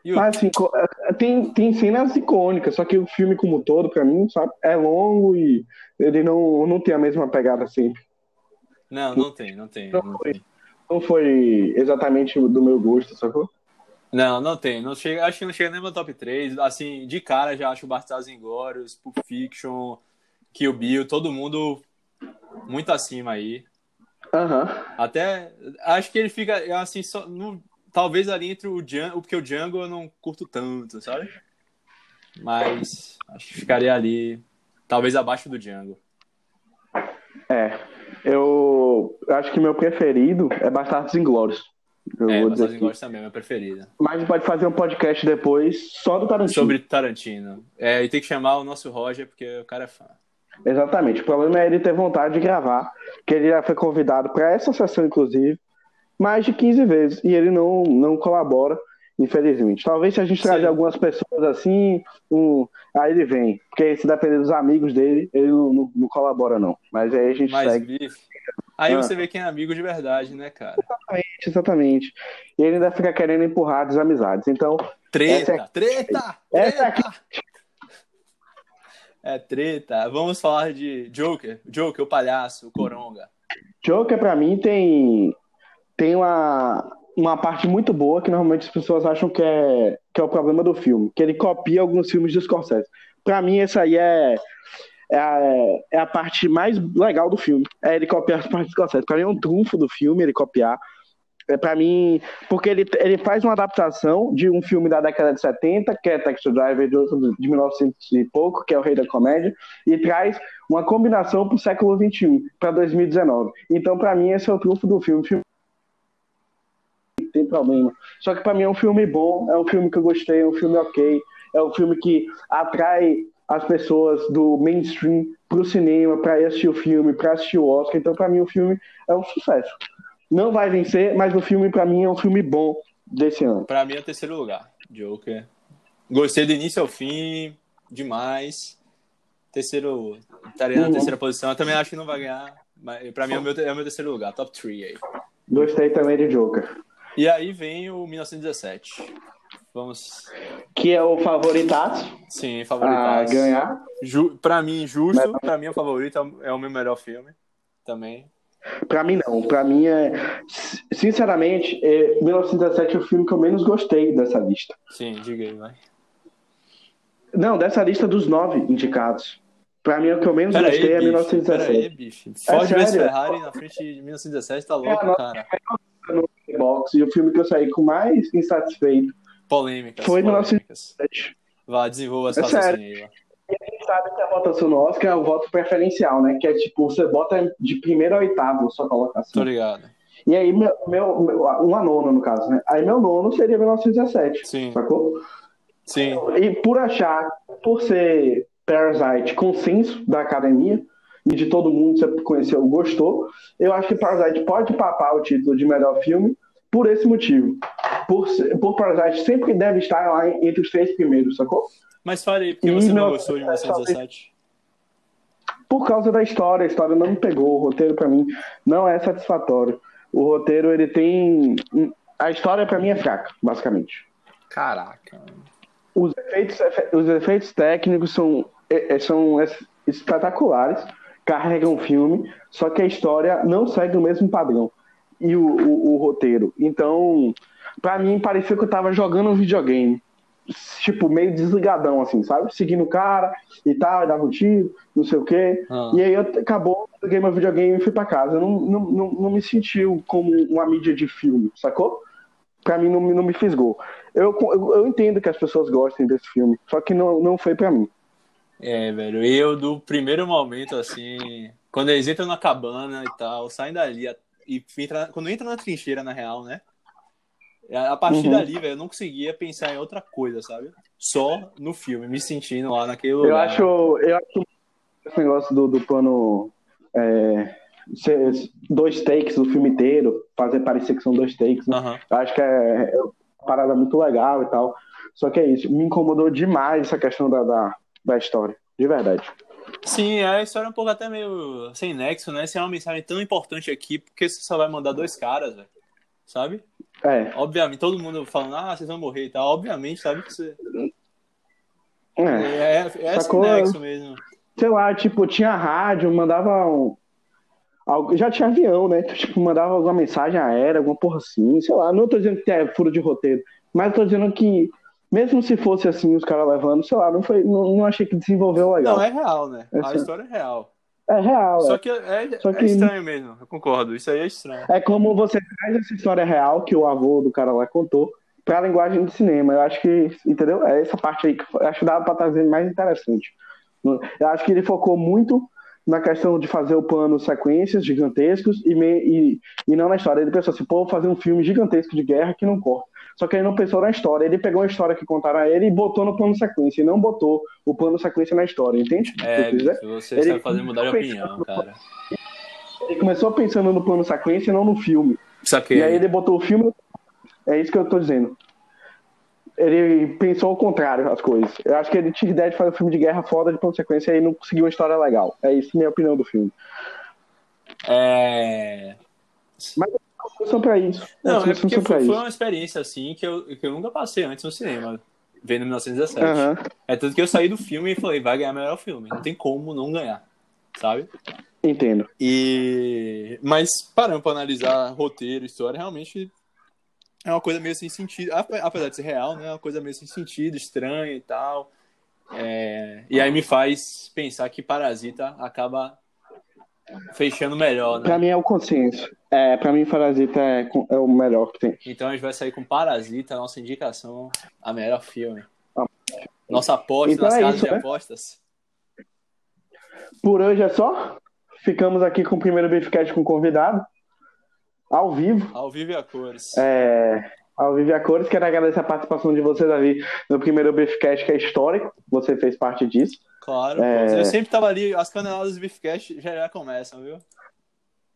O- Mas assim, é, tem, tem cenas icônicas, só que o filme como todo, pra mim, sabe, é longo e ele não, não tem a mesma pegada sempre. Não, não tem, não tem. Não Não, foi. tem. Não foi exatamente do meu gosto, sacou? Não, não tem. Não chega, acho que não chega nem no top 3. Assim, de cara já acho Bastardos Inglórios, Pulp Fiction, Kill Bill, todo mundo muito acima aí. Aham. Até acho que ele fica assim só no, talvez ali entre o Django, porque o Django eu não curto tanto, sabe? Mas acho que ficaria ali talvez abaixo do Django. É. Eu acho que meu preferido é Bastardos Inglórios. Eu É, vou dizer. Inglórios também é meu preferido. Mas pode fazer um podcast depois só do Tarantino. Sobre Tarantino. É, e tem que chamar o nosso Roger porque o cara é fã. Exatamente. O problema é ele ter vontade de gravar, que ele já foi convidado para essa sessão, inclusive, mais de 15 vezes, e ele não, não colabora, infelizmente. Talvez se a gente Sim. trazer algumas pessoas assim, um, aí ele vem. Porque se depender dos amigos dele, ele não, não- não colabora, não. Mas aí a gente Mas, segue. Aí Ah. você vê quem é amigo de verdade, né, cara? Exatamente. E ele ainda fica querendo empurrar desamizades. Então, Treta, Essa é- treta, Essa é treta. É treta. Vamos falar de Joker. Joker, o palhaço, o coronga. Joker, pra mim, tem, tem uma, uma parte muito boa que normalmente as pessoas acham que é, que é o problema do filme, que ele copia alguns filmes de Scorsese. Pra mim, essa aí é, é, a, é a parte mais legal do filme. É ele copiar as partes Scorsese. Pra mim é um trunfo do filme ele copiar. É pra mim, porque ele, ele faz uma adaptação de um filme da década de 70, que é Taxi Driver, de, outro de 1900 e pouco, que é o Rei da Comédia, e traz uma combinação para o século XXI, para 2019. Então, para mim, esse é o trunfo do filme. Filme tem problema. Só que para mim é um filme bom, é um filme que eu gostei, é um filme ok, é um filme que atrai as pessoas do mainstream para o cinema, para assistir o filme, para assistir o Oscar. Então, para mim, o filme é um sucesso. Não vai vencer, mas o filme, para mim, é um filme bom desse ano. Pra mim é o terceiro lugar. Joker. Gostei do início ao fim, demais. Terceiro. Estaria na Uhum. terceira posição. Eu também acho que não vai ganhar. Mas pra mim é o meu, é o meu terceiro lugar, top 3 aí. Gostei também de Joker. E aí vem o 1917. Vamos. Que é o favoritaço Sim, a favoritaço. ganhar. Ju, pra mim, justo. Pra mim, é o favorito. é o- É meu melhor filme. Também. Pra mim, não. Pra mim, é... sinceramente, é... 1917 é o filme que eu menos gostei dessa lista. Sim, diga aí, vai. Não, dessa lista dos nove indicados. Pra mim, o que eu menos Pera aí, gostei é bicho, 1917. Pera aí, bicho. Ford É? Ferrari na frente de 1917 tá louco, não- cara. Box, e o filme que eu saí com mais insatisfeito Polêmicas. Foi no polêmicas. 1917. Vá, desenvolva as É aí, lá. gente sabe que a votação no Oscar é o voto preferencial, né? Que é tipo, você bota de primeiro a oitavo sua Tô colocação. ligado. E aí, meu, meu, meu, um a nono, no caso, né? Aí meu nono seria 1917, Sim, sacou? sim. E por achar, por ser Parasite consenso da academia e de todo mundo que você conheceu gostou, eu acho que Parasite pode papar o título de melhor filme por esse motivo. Por, por Parasite sempre deve estar lá entre os três primeiros, sacou? Mas fale aí, porque E você não gostou de 1917? por causa da história. A história não me pegou. O roteiro, pra mim, não é satisfatório. O roteiro, ele tem. A história, pra mim, é fraca, basicamente. Caraca. Os efeitos, os efeitos técnicos são, é- é- são es- espetaculares, carregam o filme, só que a história não segue o mesmo padrão. E o, o- o roteiro. Então, pra mim, parecia que eu tava jogando um videogame. Tipo, meio desligadão, assim, sabe? Seguindo o cara e tal, dava um tiro, não sei o quê. Ah. E aí eu acabou, peguei meu videogame e fui pra casa. Eu não, não, não, não me sentiu como uma mídia de filme, sacou? Pra mim não, me- não me fisgou. Eu, eu, eu entendo que as pessoas gostem desse filme, só que não, não foi pra mim. É, velho, eu do primeiro momento, assim, quando eles entram na cabana e tal, saem dali e entra, quando entra na trincheira, na real, né? A partir Uhum. dali, velho, eu não conseguia pensar em outra coisa, sabe? Só no filme, me sentindo lá naquele Eu lugar. acho, eu acho esse negócio do, do plano é, ser dois takes do filme inteiro, fazer parecer que são dois takes, né? Aham. Eu acho que é, é uma parada muito legal e tal. Só que é isso, me incomodou demais essa questão da, da, da história, de verdade. Sim, a história é um pouco até meio sem nexo, né? Se é uma mensagem tão importante aqui, porque você só vai mandar dois caras, velho. Sabe? É, Obviamente, todo mundo falando, ah, vocês vão morrer e tal. Obviamente, sabe que você. é. É, é, é sem Sacou? nexo mesmo. sei lá, tipo, tinha rádio, mandava um. Já tinha avião, né? Tipo, mandava alguma mensagem aérea, alguma porra assim, sei lá. Não tô dizendo que é furo de roteiro, mas tô dizendo que, mesmo se fosse assim, os caras levando, sei lá, não, foi, não, não achei que desenvolveu legal. Não, é real, né? A história é real. É real, Só é. que é, Só é que- estranho mesmo, eu concordo. Isso aí é estranho. É como você traz essa história real que o avô do cara lá contou pra linguagem de cinema. Eu acho que, entendeu? É essa parte aí que eu acho que dava pra trazer mais interessante. Eu acho que ele focou muito na questão de fazer o plano sequências gigantescos e, me- e, e não na história. Ele pensou assim, pô, vou fazer um filme gigantesco de guerra que não corta. Só que ele não pensou na história. Ele pegou a história que contaram a ele e botou no plano sequência. E não botou o plano sequência na história, entende? o É, você Ele- está fazendo mudar de opinião, cara. Ele começou pensando no plano sequência e não no filme. Saquei. E aí ele botou o filme. É isso que eu tô dizendo. Ele pensou ao contrário as coisas. Eu acho que ele tinha ideia de fazer um filme de guerra foda de plano sequência e aí não conseguiu uma história legal. É isso minha opinião do filme. É... Solução pra isso. Não, é Solução porque foi, foi uma experiência assim que eu, que eu nunca passei antes no cinema, vendo 1917. Aham. É tanto que eu saí do filme e falei, vai ganhar melhor filme. Não tem como não ganhar, sabe? Entendo. E... Mas parando pra analisar roteiro, história, realmente é uma coisa meio sem sentido. Ape- Apesar de ser real, né? É uma coisa meio sem sentido, estranha e tal. É, E aí me faz pensar que Parasita acaba fechando melhor, Pra né? mim é o consenso. É, pra mim, Parasita é, é o melhor que tem. Então a gente vai sair com Parasita, nossa indicação a melhor filme. Nossa aposta Então nas é casas isso, de né? apostas. Por hoje é só. Ficamos aqui com o primeiro Beefcast com convidado. Ao vivo. Ao vivo e a cores. É, ao vivo e a cores. Quero agradecer a participação de você, Davi, no primeiro Beefcast, que é histórico. Você fez parte disso. Claro, É. eu sempre tava ali, as caneladas do Beefcast já, já começam, viu?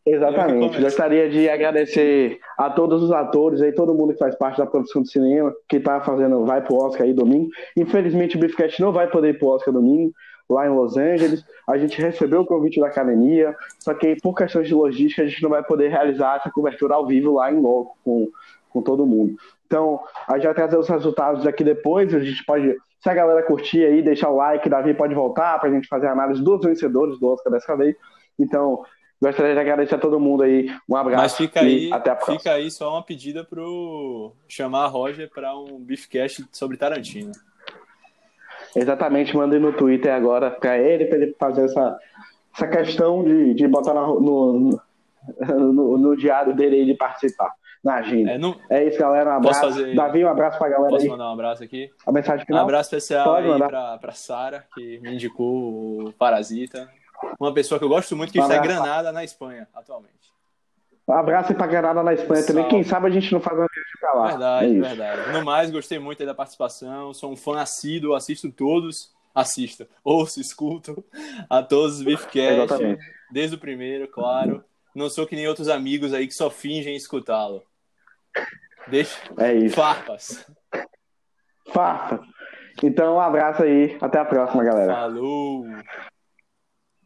Exatamente. Gostaria de agradecer a todos os atores aí, todo mundo que faz parte da produção de cinema, que tá fazendo, vai pro Oscar aí domingo. Infelizmente o Beefcast não vai poder ir pro Oscar domingo, lá em Los Angeles. A gente recebeu o convite da academia, só que por questões de logística a gente não vai poder realizar essa cobertura ao vivo lá em loco com, com todo mundo. Então, a gente vai trazer os resultados daqui depois. A gente pode, se a galera curtir aí, deixar o like, Davi pode voltar pra gente fazer a análise dos vencedores do Oscar dessa vez. Então, gostaria de agradecer a todo mundo aí. Um abraço Mas fica aí, até a próxima. fica aí só uma pedida pro chamar a Roger para um Beefcast sobre Tarantino. Exatamente, mandei no Twitter agora pra ele, pra ele fazer essa, essa questão de, de botar no, no, no, no diário dele de participar. Na agenda. É, não... É isso, galera. Um abraço. fazer- Davi, um abraço pra galera Posso aí. mandar um abraço aqui? A mensagem Um final. abraço especial Pode aí pra, pra Sara, que me indicou o Parasita. Uma pessoa que eu gosto muito, que Um está em abraço. Granada, na Espanha, atualmente. Um abraço aí pra Granada na Espanha também. Salve. Quem sabe a gente não faz uma viagem pra lá. Verdade, é verdade. No mais, gostei muito da participação. Sou um fã assíduo, assisto todos. Assisto, ouço, escuto a todos os Beefcast, desde o primeiro, claro. Não sou que nem outros amigos aí que só fingem escutá-lo. Deixa. É isso. Farpas. Farpa. Então, um abraço aí. Até a próxima, galera. Falou!